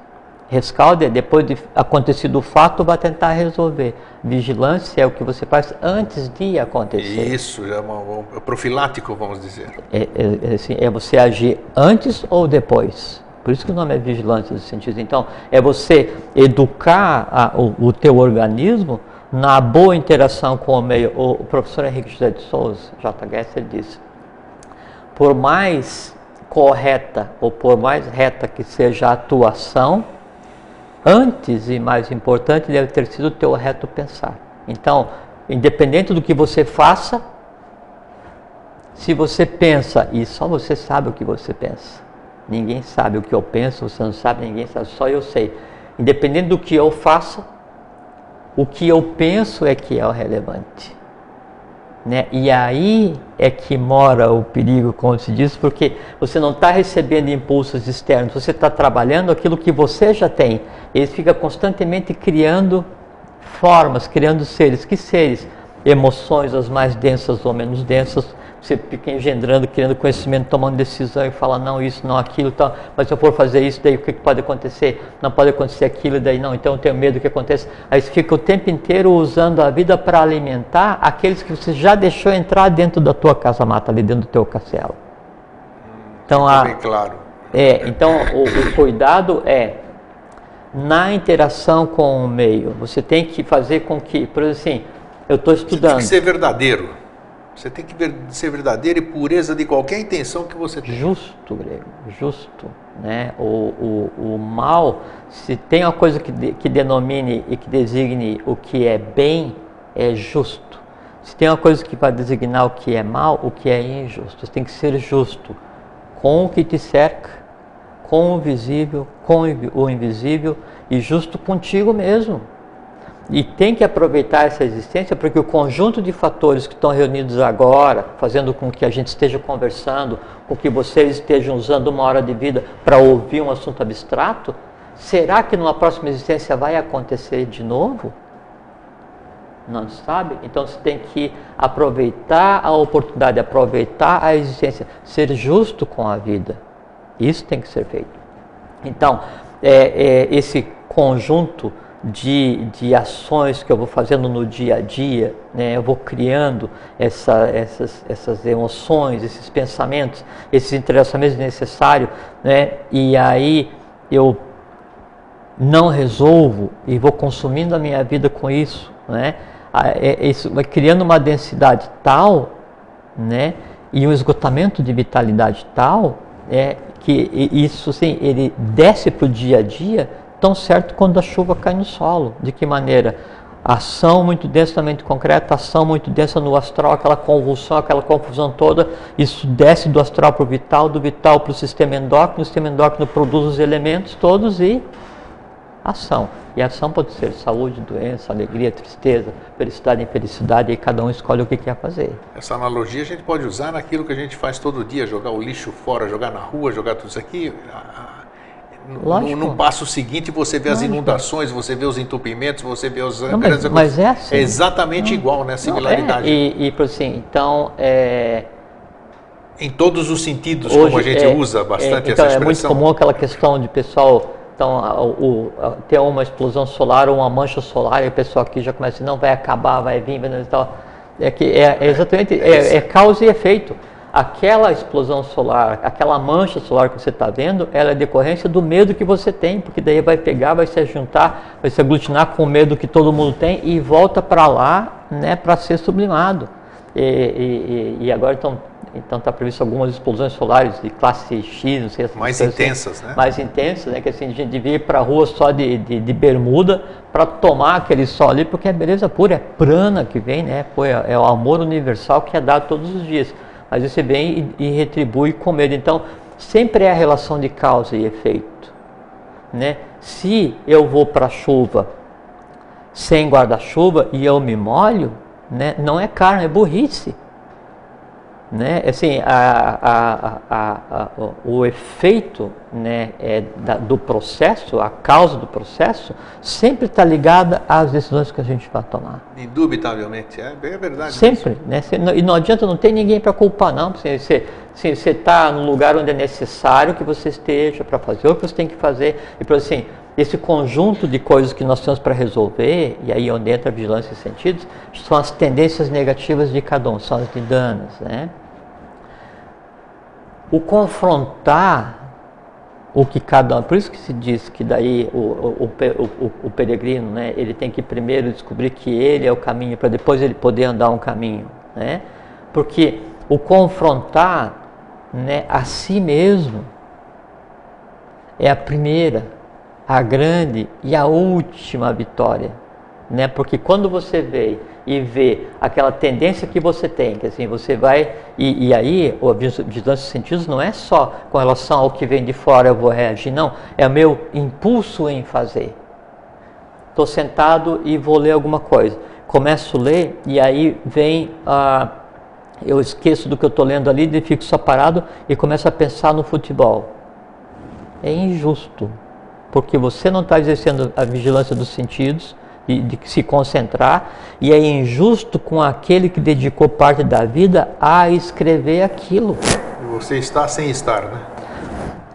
Rescaldo é depois de acontecido o fato, vai tentar resolver. Vigilância é o que você faz antes de acontecer. Isso, é um, um profilático, vamos dizer. É, é, é, assim, é você agir antes ou depois. Por isso que o nome é vigilância dos sentidos. Então, é você educar a, o, o teu organismo na boa interação com o meio. O, o professor Henrique José de Souza, J. Gessler, disse, por mais correta ou por mais reta que seja a atuação, antes e mais importante deve ter sido o teu reto pensar. Então, independente do que você faça, se você pensa, e só você sabe o que você pensa, Ninguém sabe o que eu penso, você não sabe, ninguém sabe, só eu sei. Independente do que eu faça, o que eu penso é que é o relevante. Né? E aí é que mora o perigo, como se diz, porque você não está recebendo impulsos externos, você está trabalhando aquilo que você já tem. Ele fica constantemente criando formas, criando seres. Que seres? Emoções, as mais densas ou menos densas, você fica engendrando, criando conhecimento, tomando decisão e fala, não, isso, não, aquilo, tal. mas se eu for fazer isso, daí o que pode acontecer? Não pode acontecer aquilo, daí não, então eu tenho medo que aconteça. Aí você fica o tempo inteiro usando a vida para alimentar aqueles que você já deixou entrar dentro da tua casa-mata, ali dentro do teu castelo. Então, a, bem claro. É, então o, o cuidado é na interação com o meio. Você tem que fazer com que, por exemplo, assim, eu estou estudando. Você tem que ser verdadeiro. Você tem que ser verdadeiro e pureza de qualquer intenção que você tem. Justo, grego, justo. Né? O, o, o mal, se tem uma coisa que, de, que denomine e que designe o que é bem, é justo. Se tem uma coisa que vai designar o que é mal, o que é injusto. Você tem que ser justo com o que te cerca, com o visível, com o invisível e justo contigo mesmo. E tem que aproveitar essa existência porque o conjunto de fatores que estão reunidos agora, fazendo com que a gente esteja conversando, com que vocês estejam usando uma hora de vida para ouvir um assunto abstrato, será que numa próxima existência vai acontecer de novo? Não sabe? Então você tem que aproveitar a oportunidade, aproveitar a existência, ser justo com a vida. Isso tem que ser feito. Então, é, é, esse conjunto de, de ações que eu vou fazendo no dia a dia, né? eu vou criando essa, essas, essas emoções, esses pensamentos, esses interessamentos necessários, né? e aí eu não resolvo e vou consumindo a minha vida com isso, né? É, isso vai criando uma densidade tal, né? E um esgotamento de vitalidade tal, é que isso sim, ele desce para o dia a dia tão certo quando a chuva cai no solo. De que maneira? Ação muito densa na mente concreta, ação muito densa no astral, aquela convulsão, aquela confusão toda, isso desce do astral para o vital, do vital para o sistema endócrino, o sistema endócrino produz os elementos todos e ação. E ação pode ser saúde, doença, alegria, tristeza, felicidade, infelicidade, e cada um escolhe o que quer fazer. Essa analogia a gente pode usar naquilo que a gente faz todo dia, jogar o lixo fora, jogar na rua, jogar tudo isso aqui. No, no, passo seguinte você vê Lógico. as inundações, você vê os entupimentos, você vê os. Não, mas, mas, é assim. É exatamente não, igual, né? A similaridade. Não, é. E, e assim, então. É... Em todos os sentidos, Hoje, como a gente é, usa bastante é, então, essa expressão. É muito comum aquela questão de pessoal. Então, o, o, ter uma explosão solar ou uma mancha solar e o pessoal aqui já começa não vai acabar, vai vir, vai e tal. É que é, é exatamente é, é causa e efeito aquela explosão solar, aquela mancha solar que você está vendo, ela é decorrência do medo que você tem, porque daí vai pegar, vai se juntar, vai se aglutinar com o medo que todo mundo tem e volta para lá né, para ser sublimado. E, e, e agora estão então está previsto algumas explosões solares de classe X, não sei mais intensas, assim, né? Mais intensas, né? Que assim a gente devia ir para a rua só de, de, de bermuda para tomar aquele sol ali, porque é beleza pura, é prana que vem, né? Pô, é, é o amor universal que é dado todos os dias. Vezes você vem e, e retribui com medo. Então, sempre é a relação de causa e efeito. Né? Se eu vou para a chuva sem guarda-chuva e eu me molho, né? não é karma, é burrice. Né? Assim, a, a, a, o efeito né, é da, do processo, a causa do processo, sempre está ligada às decisões que a gente vai tomar. Indubitavelmente, é, é verdade. Sempre. Né? E não adianta, não tem ninguém para culpar, não. Você está no lugar onde é necessário que você esteja para fazer o que você tem que fazer. E, por assim, esse conjunto de coisas que nós temos para resolver, e aí onde entra a vigilância e sentidos, são as tendências negativas de cada um, são as de danos. Né? O confrontar o que cada um, por isso que se diz que daí o, o, o, o, peregrino, né, ele tem que primeiro descobrir que ele é o caminho, para depois ele poder andar um caminho. Né? Porque o confrontar né, a si mesmo é a primeira a grande e a última vitória, né? Porque quando você vê e vê aquela tendência que você tem, que assim você vai e, e aí a vigilância de sentidos não é só com relação ao que vem de fora eu vou reagir, não, é o meu impulso em fazer. Estou sentado e vou ler alguma coisa, começo a ler e aí vem a eu esqueço do que eu estou lendo ali, e fico só parado e começo a pensar no futebol. É injusto porque você não está exercendo a vigilância dos sentidos, de, de se concentrar, e é injusto com aquele que dedicou parte da vida a escrever aquilo. Você está sem estar, né?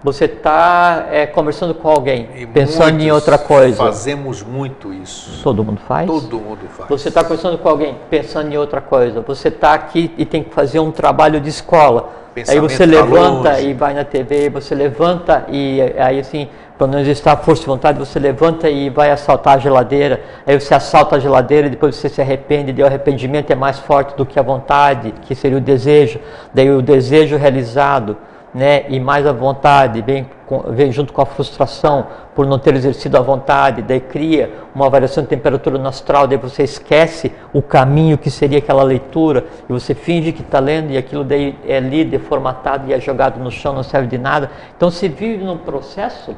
Você está é, conversando com alguém, e pensando em outra coisa. Fazemos muito isso. Todo mundo faz? Todo mundo faz. Você está conversando com alguém, pensando em outra coisa. Você está aqui e tem que fazer um trabalho de escola. Aí você levanta longe. e vai na TV, você levanta e aí assim, quando não está força de vontade, você levanta e vai assaltar a geladeira. Aí você assalta a geladeira e depois você se arrepende. E o arrependimento é mais forte do que a vontade, que seria o desejo. Daí o desejo realizado, né? E mais a vontade vem, vem junto com a frustração por não ter exercido a vontade. Daí cria uma variação de temperatura no astral. Daí você esquece o caminho que seria aquela leitura e você finge que está lendo e aquilo daí é lido, é formatado e é jogado no chão, não serve de nada. Então se vive num processo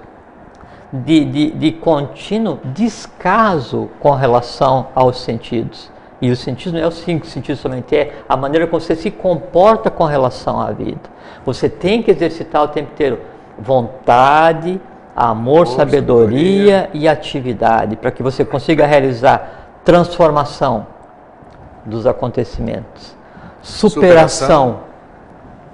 de, de, de contínuo descaso com relação aos sentidos. E os sentidos não é os cinco sentidos somente, é a maneira como você se comporta com relação à vida. Você tem que exercitar o tempo inteiro vontade, amor, sabedoria, sabedoria e atividade, para que você consiga realizar transformação dos acontecimentos, superação, superação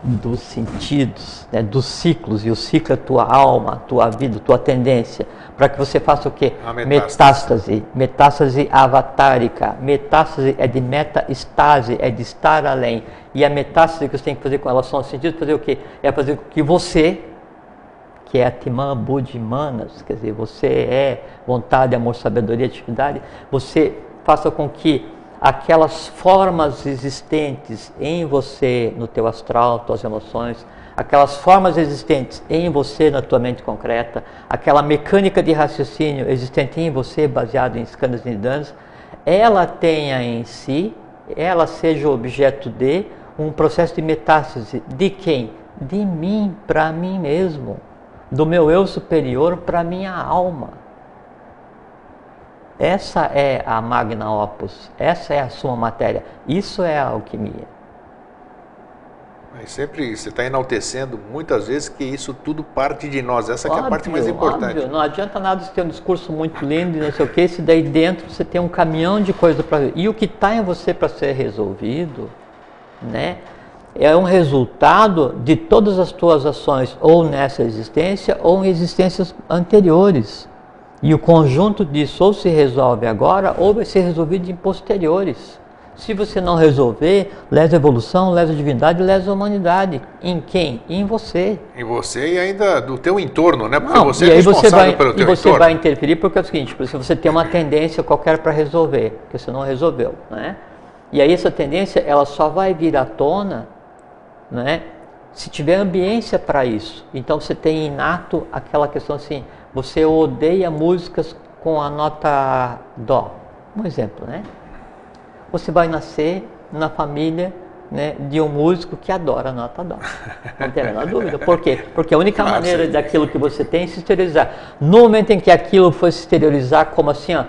dos sentidos, né, dos ciclos, e o ciclo é tua alma, tua vida, tua tendência, para que você faça o quê? Metástase. Metástase avatárica. Metástase é de meta-estase, é de estar além. E a metástase que você tem que fazer com relação aos sentidos, fazer o quê? É fazer com que você, que é Atman Buddhi Manas, quer dizer, você é vontade, amor, sabedoria, atividade, você faça com que aquelas formas existentes em você, no teu astral, tuas emoções, aquelas formas existentes em você, na tua mente concreta, aquela mecânica de raciocínio existente em você, baseado em escândalos e danos, ela tenha em si, ela seja objeto de um processo de metástase. De quem? De mim para mim mesmo. Do meu eu superior para minha alma. Essa é a magna opus, essa é a sua matéria, isso é a alquimia. Mas sempre você está enaltecendo muitas vezes que isso tudo parte de nós, essa óbvio, é a parte mais importante. Óbvio. Não adianta nada você ter um discurso muito lindo e não sei o que, se daí dentro você tem um caminhão de coisa para E o que está em você para ser resolvido, né? É um resultado de todas as tuas ações, ou nessa existência, ou em existências anteriores. E o conjunto disso ou se resolve agora ou vai ser resolvido em posteriores. Se você não resolver, lesa a evolução, lesa a divindade, lesa a humanidade. Em quem? Em você. Em você e ainda do teu entorno, né? Porque não, você é responsável você vai, pelo teu e você entorno. vai interferir porque é o seguinte, porque você tem uma tendência qualquer para resolver, que você não resolveu, né? E aí essa tendência, ela só vai vir à tona, né? Se tiver ambiência para isso. Então você tem inato aquela questão assim, você odeia músicas com a nota Dó. Um exemplo, né? Você vai nascer na família né, de um músico que adora nota dó. *laughs* Não tem a menor dúvida. Por quê? Porque a única maneira daquilo que você tem é se exteriorizar. No momento em que aquilo foi se exteriorizar, como assim, ó,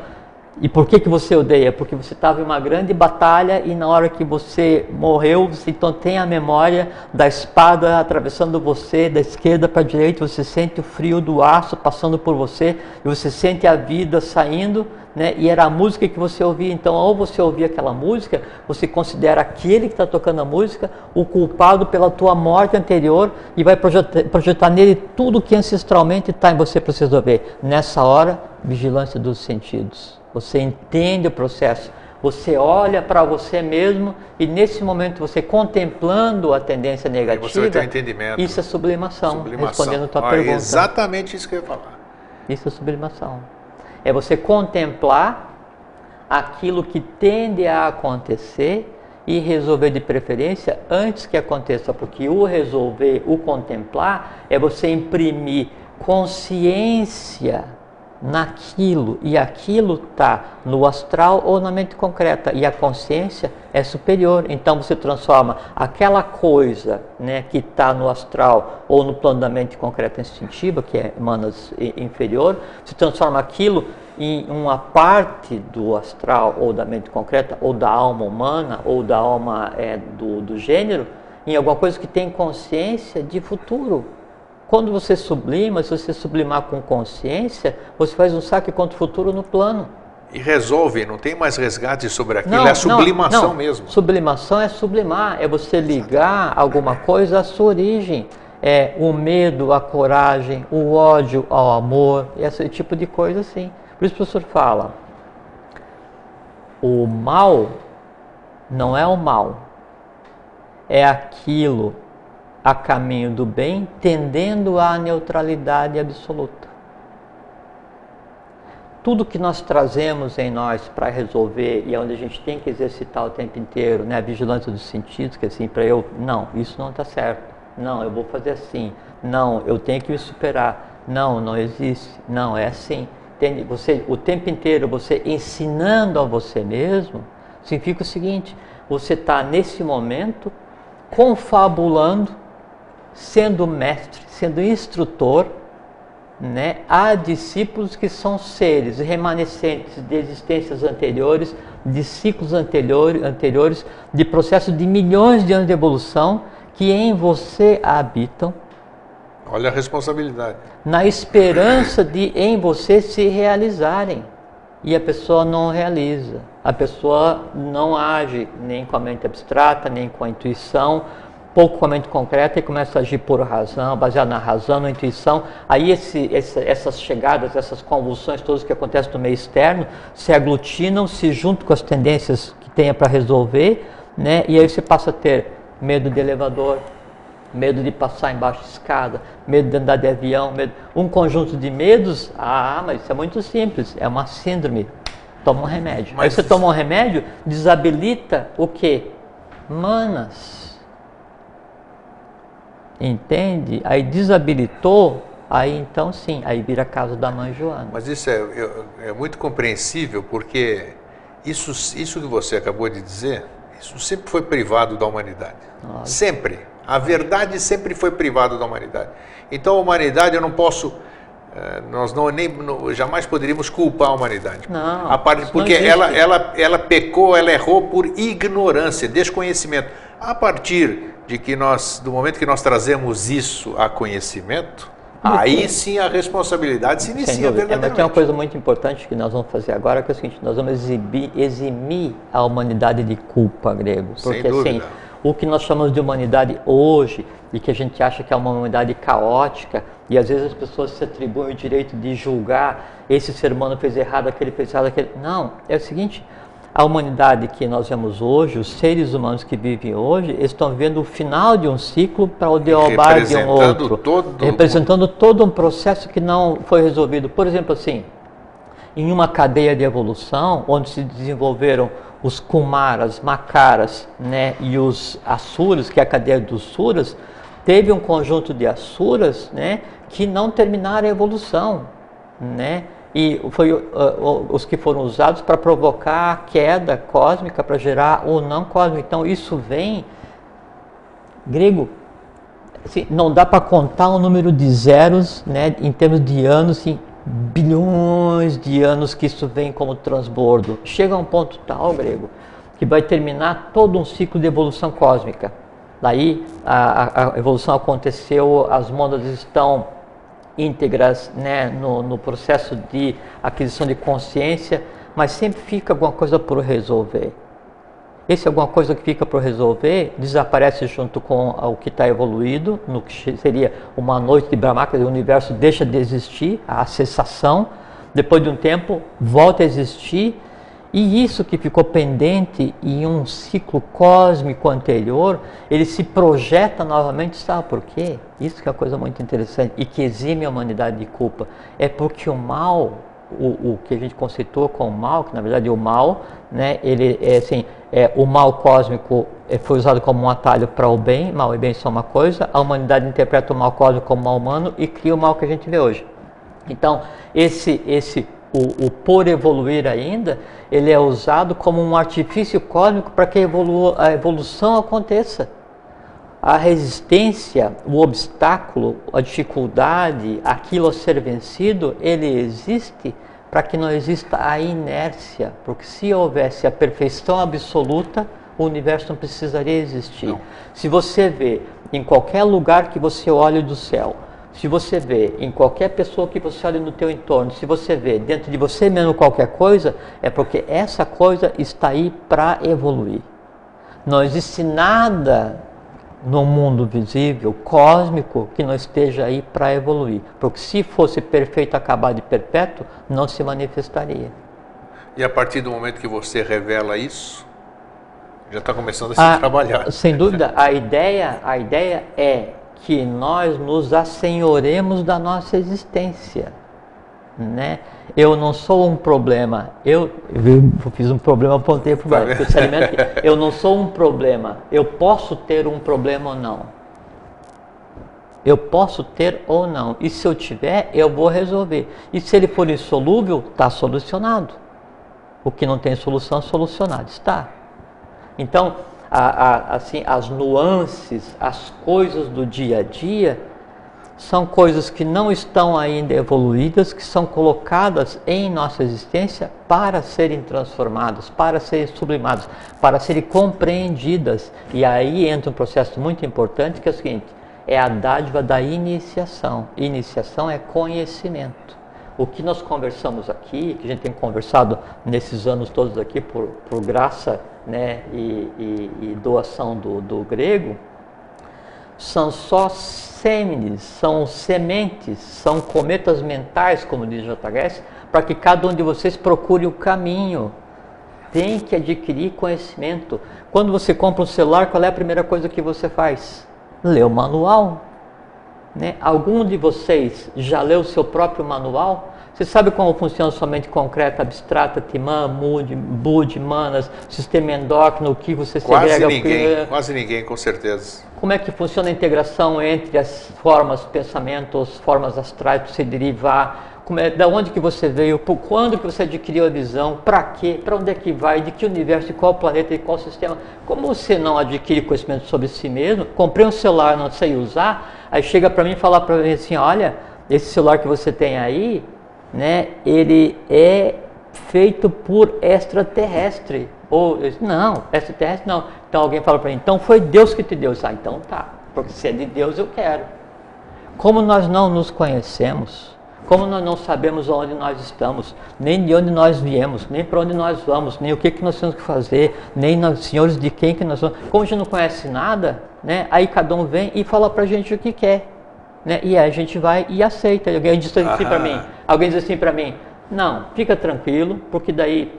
e por que, que você odeia? Porque você estava em uma grande batalha e na hora que você morreu, você então tem a memória da espada atravessando você da esquerda para a direita, você sente o frio do aço passando por você e você sente a vida saindo, né? E era a música que você ouvia. Então, ao você ouvir aquela música, você considera aquele que está tocando a música o culpado pela tua morte anterior e vai projetar, projetar nele tudo que ancestralmente está em você para se resolver. Nessa hora, vigilância dos sentidos você entende o processo, você olha para você mesmo e nesse momento você contemplando a tendência negativa, um isso é sublimação, sublimação. respondendo a tua ah, pergunta. exatamente isso que eu ia falar. Isso é sublimação. É você contemplar aquilo que tende a acontecer e resolver de preferência antes que aconteça, porque o resolver, o contemplar, é você imprimir consciência naquilo e aquilo está no astral ou na mente concreta e a consciência é superior. Então você transforma aquela coisa né, que está no astral ou no plano da mente concreta instintiva, que é manas inferior, se transforma aquilo em uma parte do astral ou da mente concreta ou da alma humana ou da alma é, do, do gênero em alguma coisa que tem consciência de futuro quando você sublima, se você sublimar com consciência, você faz um saque contra o futuro no plano. E resolve, não tem mais resgate sobre aquilo, não, é sublimação não, não. mesmo. Sublimação é sublimar, é você ligar alguma coisa à sua origem. É o medo, a coragem, o ódio ao amor, esse tipo de coisa assim. Por isso o professor fala, o mal não é o mal, é aquilo a caminho do bem, tendendo à neutralidade absoluta. Tudo que nós trazemos em nós para resolver e é onde a gente tem que exercitar o tempo inteiro, né, a vigilância dos sentidos, que assim, para eu, não, isso não está certo, não, eu vou fazer assim, não, eu tenho que me superar, não, não existe, não, é assim. Entende? Você, o tempo inteiro, você ensinando a você mesmo, significa o seguinte: você está nesse momento confabulando sendo mestre, sendo instrutor, né, há discípulos que são seres remanescentes de existências anteriores, de ciclos anteriores, anteriores de processos de milhões de anos de evolução que em você habitam. Olha a responsabilidade. Na esperança de em você se realizarem. E a pessoa não realiza. A pessoa não age nem com a mente abstrata, nem com a intuição, pouco com a mente concreta e começa a agir por razão, baseado na razão, na intuição. Aí esse, esse, essas chegadas, essas convulsões todas que acontecem no meio externo se aglutinam, se juntam com as tendências que tenha para resolver, né? E aí você passa a ter medo de elevador, medo de passar embaixo de escada, medo de andar de avião, medo... um conjunto de medos. Ah, mas isso é muito simples, é uma síndrome. Toma um remédio. Mas aí você toma um remédio, desabilita o que? Manas entende? Aí desabilitou, aí então sim, aí vira caso da mãe Joana. Mas isso é, é, é muito compreensível porque isso, isso que você acabou de dizer, isso sempre foi privado da humanidade. Nossa. Sempre. A verdade sempre foi privada da humanidade. Então a humanidade eu não posso eh, nós não nem não, jamais poderíamos culpar a humanidade. Não, a parte, porque ela, ela, ela pecou, ela errou por ignorância, desconhecimento. A partir de que nós, do momento que nós trazemos isso a conhecimento, aí sim a responsabilidade se inicia verdadeiramente. É, mas tem uma coisa muito importante que nós vamos fazer agora, que é o seguinte, nós vamos exibir, eximir a humanidade de culpa, grego. Porque assim, o que nós chamamos de humanidade hoje, e que a gente acha que é uma humanidade caótica, e às vezes as pessoas se atribuem o direito de julgar esse ser humano fez errado, aquele fez errado, aquele. Não, é o seguinte, a humanidade que nós vemos hoje, os seres humanos que vivem hoje, estão vivendo o final de um ciclo para o deobar de um outro, todo... representando todo um processo que não foi resolvido. Por exemplo, assim, em uma cadeia de evolução, onde se desenvolveram os Kumaras, Makaras né, e os Asuras, que é a cadeia dos Suras, teve um conjunto de Asuras né, que não terminaram a evolução. Né? E foi uh, os que foram usados para provocar a queda cósmica, para gerar o não cósmico. Então isso vem grego, assim, não dá para contar o número de zeros, né, em termos de anos, assim, bilhões de anos que isso vem como transbordo. Chega a um ponto tal, grego, que vai terminar todo um ciclo de evolução cósmica. Daí a, a evolução aconteceu, as mônadas estão íntegras né, no, no processo de aquisição de consciência, mas sempre fica alguma coisa por resolver. Esse alguma coisa que fica por resolver desaparece junto com o que está evoluído, no que seria uma noite de Brahmaka, o universo deixa de existir, a cessação. Depois de um tempo, volta a existir. E isso que ficou pendente em um ciclo cósmico anterior, ele se projeta novamente, sabe por quê? Isso que é uma coisa muito interessante e que exime a humanidade de culpa. É porque o mal o, o, que a gente conceitou como mal, que na verdade o mal, né, ele é assim, é, o mal cósmico é, foi usado como um atalho para o bem, mal e bem são uma coisa, a humanidade interpreta o mal cósmico como mal humano e cria o mal que a gente vê hoje. Então, esse, esse o, o por evoluir ainda, ele é usado como um artifício cósmico para que a, evolu a evolução aconteça a resistência, o obstáculo, a dificuldade, aquilo a ser vencido, ele existe para que não exista a inércia, porque se houvesse a perfeição absoluta, o universo não precisaria existir. Não. Se você vê em qualquer lugar que você olhe do céu, se você vê em qualquer pessoa que você olhe no teu entorno, se você vê dentro de você mesmo qualquer coisa, é porque essa coisa está aí para evoluir. Não existe nada no mundo visível, cósmico, que não esteja aí para evoluir. Porque se fosse perfeito, acabado e perpétuo, não se manifestaria. E a partir do momento que você revela isso, já está começando a se a, ah, trabalhar. Sem dúvida, a ideia, a ideia é que nós nos assenhoremos da nossa existência, né? Eu não sou um problema. Eu, eu fiz um problema, apontei para o baixo. Eu não sou um problema. Eu posso ter um problema ou não. Eu posso ter ou não. E se eu tiver, eu vou resolver. E se ele for insolúvel, está solucionado. O que não tem solução, solucionado está. Então, a, a, assim, as nuances, as coisas do dia a dia, são coisas que não estão ainda evoluídas, que são colocadas em nossa existência para serem transformadas, para serem sublimadas, para serem compreendidas. E aí entra um processo muito importante que é o seguinte: é a dádiva da iniciação. Iniciação é conhecimento. O que nós conversamos aqui, que a gente tem conversado nesses anos todos aqui por, por graça né, e, e, e doação do, do grego, são só sêmenes, são sementes, são cometas mentais, como diz JHS, para que cada um de vocês procure o caminho. Tem que adquirir conhecimento. Quando você compra um celular, qual é a primeira coisa que você faz? Lê o manual. Né? Algum de vocês já leu o seu próprio manual? Você sabe como funciona sua mente concreta, abstrata, Timã, Mood, Bud, Manas, sistema endócrino, o que você quase segrega? Ninguém, que... Quase ninguém, com certeza. Como é que funciona a integração entre as formas, pensamentos, formas astrais para você derivar? É, da onde que você veio? Por quando que você adquiriu a visão? Para quê? Para onde é que vai? De que universo? De qual planeta? De qual sistema? Como você não adquire conhecimento sobre si mesmo? Comprei um celular, não sei usar. Aí chega para mim e fala para mim assim, olha, esse celular que você tem aí né, ele é feito por extraterrestre. Ou não, extraterrestre não. Então alguém fala para mim, então foi Deus que te deu. Ah, então tá, porque se é de Deus eu quero. Como nós não nos conhecemos, como nós não sabemos onde nós estamos, nem de onde nós viemos, nem para onde nós vamos, nem o que, que nós temos que fazer, nem nós, senhores de quem que nós vamos, como a gente não conhece nada, né? aí cada um vem e fala para a gente o que quer. Né? E a gente vai e aceita. Alguém diz assim para mim, alguém diz assim para mim, não, fica tranquilo, porque daí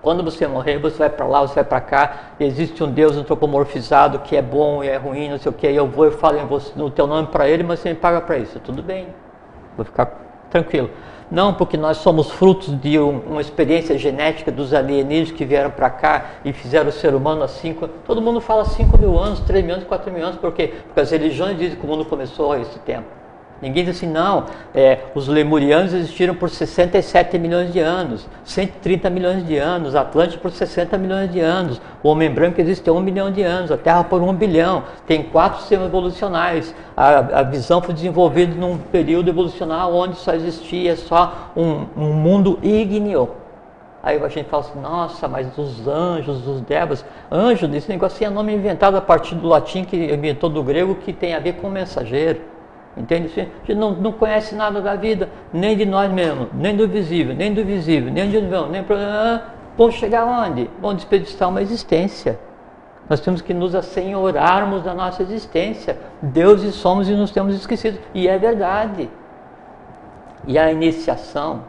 quando você morrer, você vai para lá, você vai para cá, existe um Deus antropomorfizado que é bom e é ruim, não sei o que, eu vou e falo você, no teu nome para ele, mas você me paga para isso. Tudo bem, vou ficar tranquilo. Não, porque nós somos frutos de um, uma experiência genética dos alienígenas que vieram para cá e fizeram o ser humano há cinco. Todo mundo fala 5 mil anos, 3 mil anos, 4 mil anos, por quê? Porque as religiões dizem que o mundo começou há esse tempo. Ninguém diz assim, não, é, os lemurianos existiram por 67 milhões de anos, 130 milhões de anos, Atlântico por 60 milhões de anos, o homem branco existe há um milhão de anos, a Terra por um bilhão, tem quatro sistemas evolucionais. A, a visão foi desenvolvida num período evolucional onde só existia só um, um mundo ígneo. Aí a gente fala assim, nossa, mas os anjos, os devas, anjo, esse negócio é nome inventado a partir do latim que inventou do grego que tem a ver com mensageiro. Entende? A gente não, não conhece nada da vida, nem de nós mesmos, nem do visível, nem do visível, nem de não, nem para. Vamos chegar onde? Vamos desperdiçar uma existência. Nós temos que nos assenhorarmos da nossa existência. Deuses somos e nos temos esquecido. E é verdade. E a iniciação,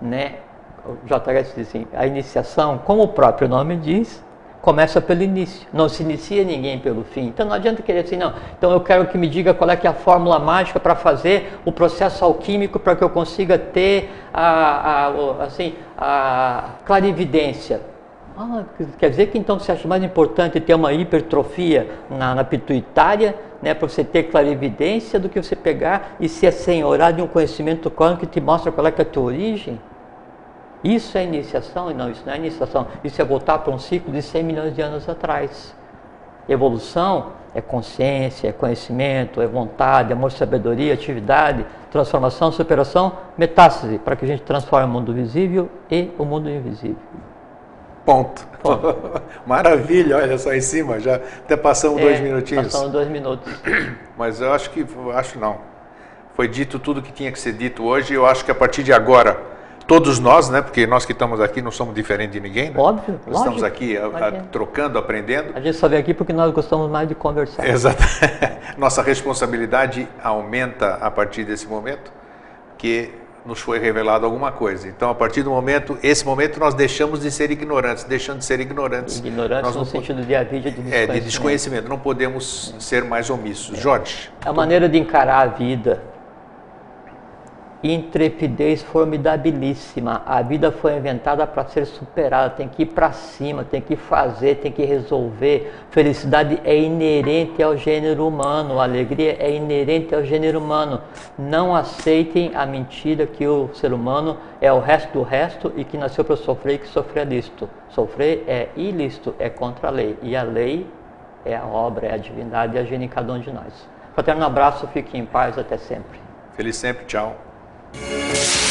né? O JHS diz assim, a iniciação, como o próprio nome diz, começa pelo início, não se inicia ninguém pelo fim. Então não adianta querer assim, não. Então eu quero que me diga qual é é a fórmula mágica para fazer o processo alquímico para que eu consiga ter a, a, assim, a clarividência. Ah, quer dizer que então você acha mais importante ter uma hipertrofia na, na pituitária, né, para você ter clarividência, do que você pegar e ser assenhorado de um conhecimento cósmico que te mostra qual é, é a tua origem? Isso é iniciação? Não, isso não é iniciação. Isso é voltar para um ciclo de 100 milhões de anos atrás. Evolução é consciência, é conhecimento, é vontade, amor, sabedoria, atividade, transformação, superação, metástase, para que a gente transforme o mundo visível e o mundo invisível. Ponto. Ponto. *laughs* Maravilha, olha só em cima, já até passamos é, dois minutinhos. Passamos dois minutos. *clears throat* Mas eu acho que, acho não. Foi dito tudo que tinha que ser dito hoje. Eu acho que a partir de agora todos nós, né? Porque nós que estamos aqui não somos diferentes de ninguém. Né? Óbvio. Nós lógico, estamos aqui a, a, trocando, aprendendo. A gente só vem aqui porque nós gostamos mais de conversar. Exato. *laughs* Nossa responsabilidade aumenta a partir desse momento, que nos foi revelado alguma coisa. Então, a partir do momento, esse momento, nós deixamos de ser ignorantes, deixando de ser ignorantes. Ignorantes no sentido de aviso de desconhecimento. É, de desconhecimento. Não podemos ser mais omissos. É. Jorge. É a maneira de encarar a vida intrepidez formidabilíssima. A vida foi inventada para ser superada, tem que ir para cima, tem que fazer, tem que resolver. Felicidade é inerente ao gênero humano, alegria é inerente ao gênero humano. Não aceitem a mentira que o ser humano é o resto do resto e que nasceu para sofrer e que sofrer é. Sofrer é ilícito, é contra a lei. E a lei é a obra, é a divindade e a gênio em cada um de nós. Fraterno abraço, fique em paz, até sempre. Feliz sempre, tchau. Música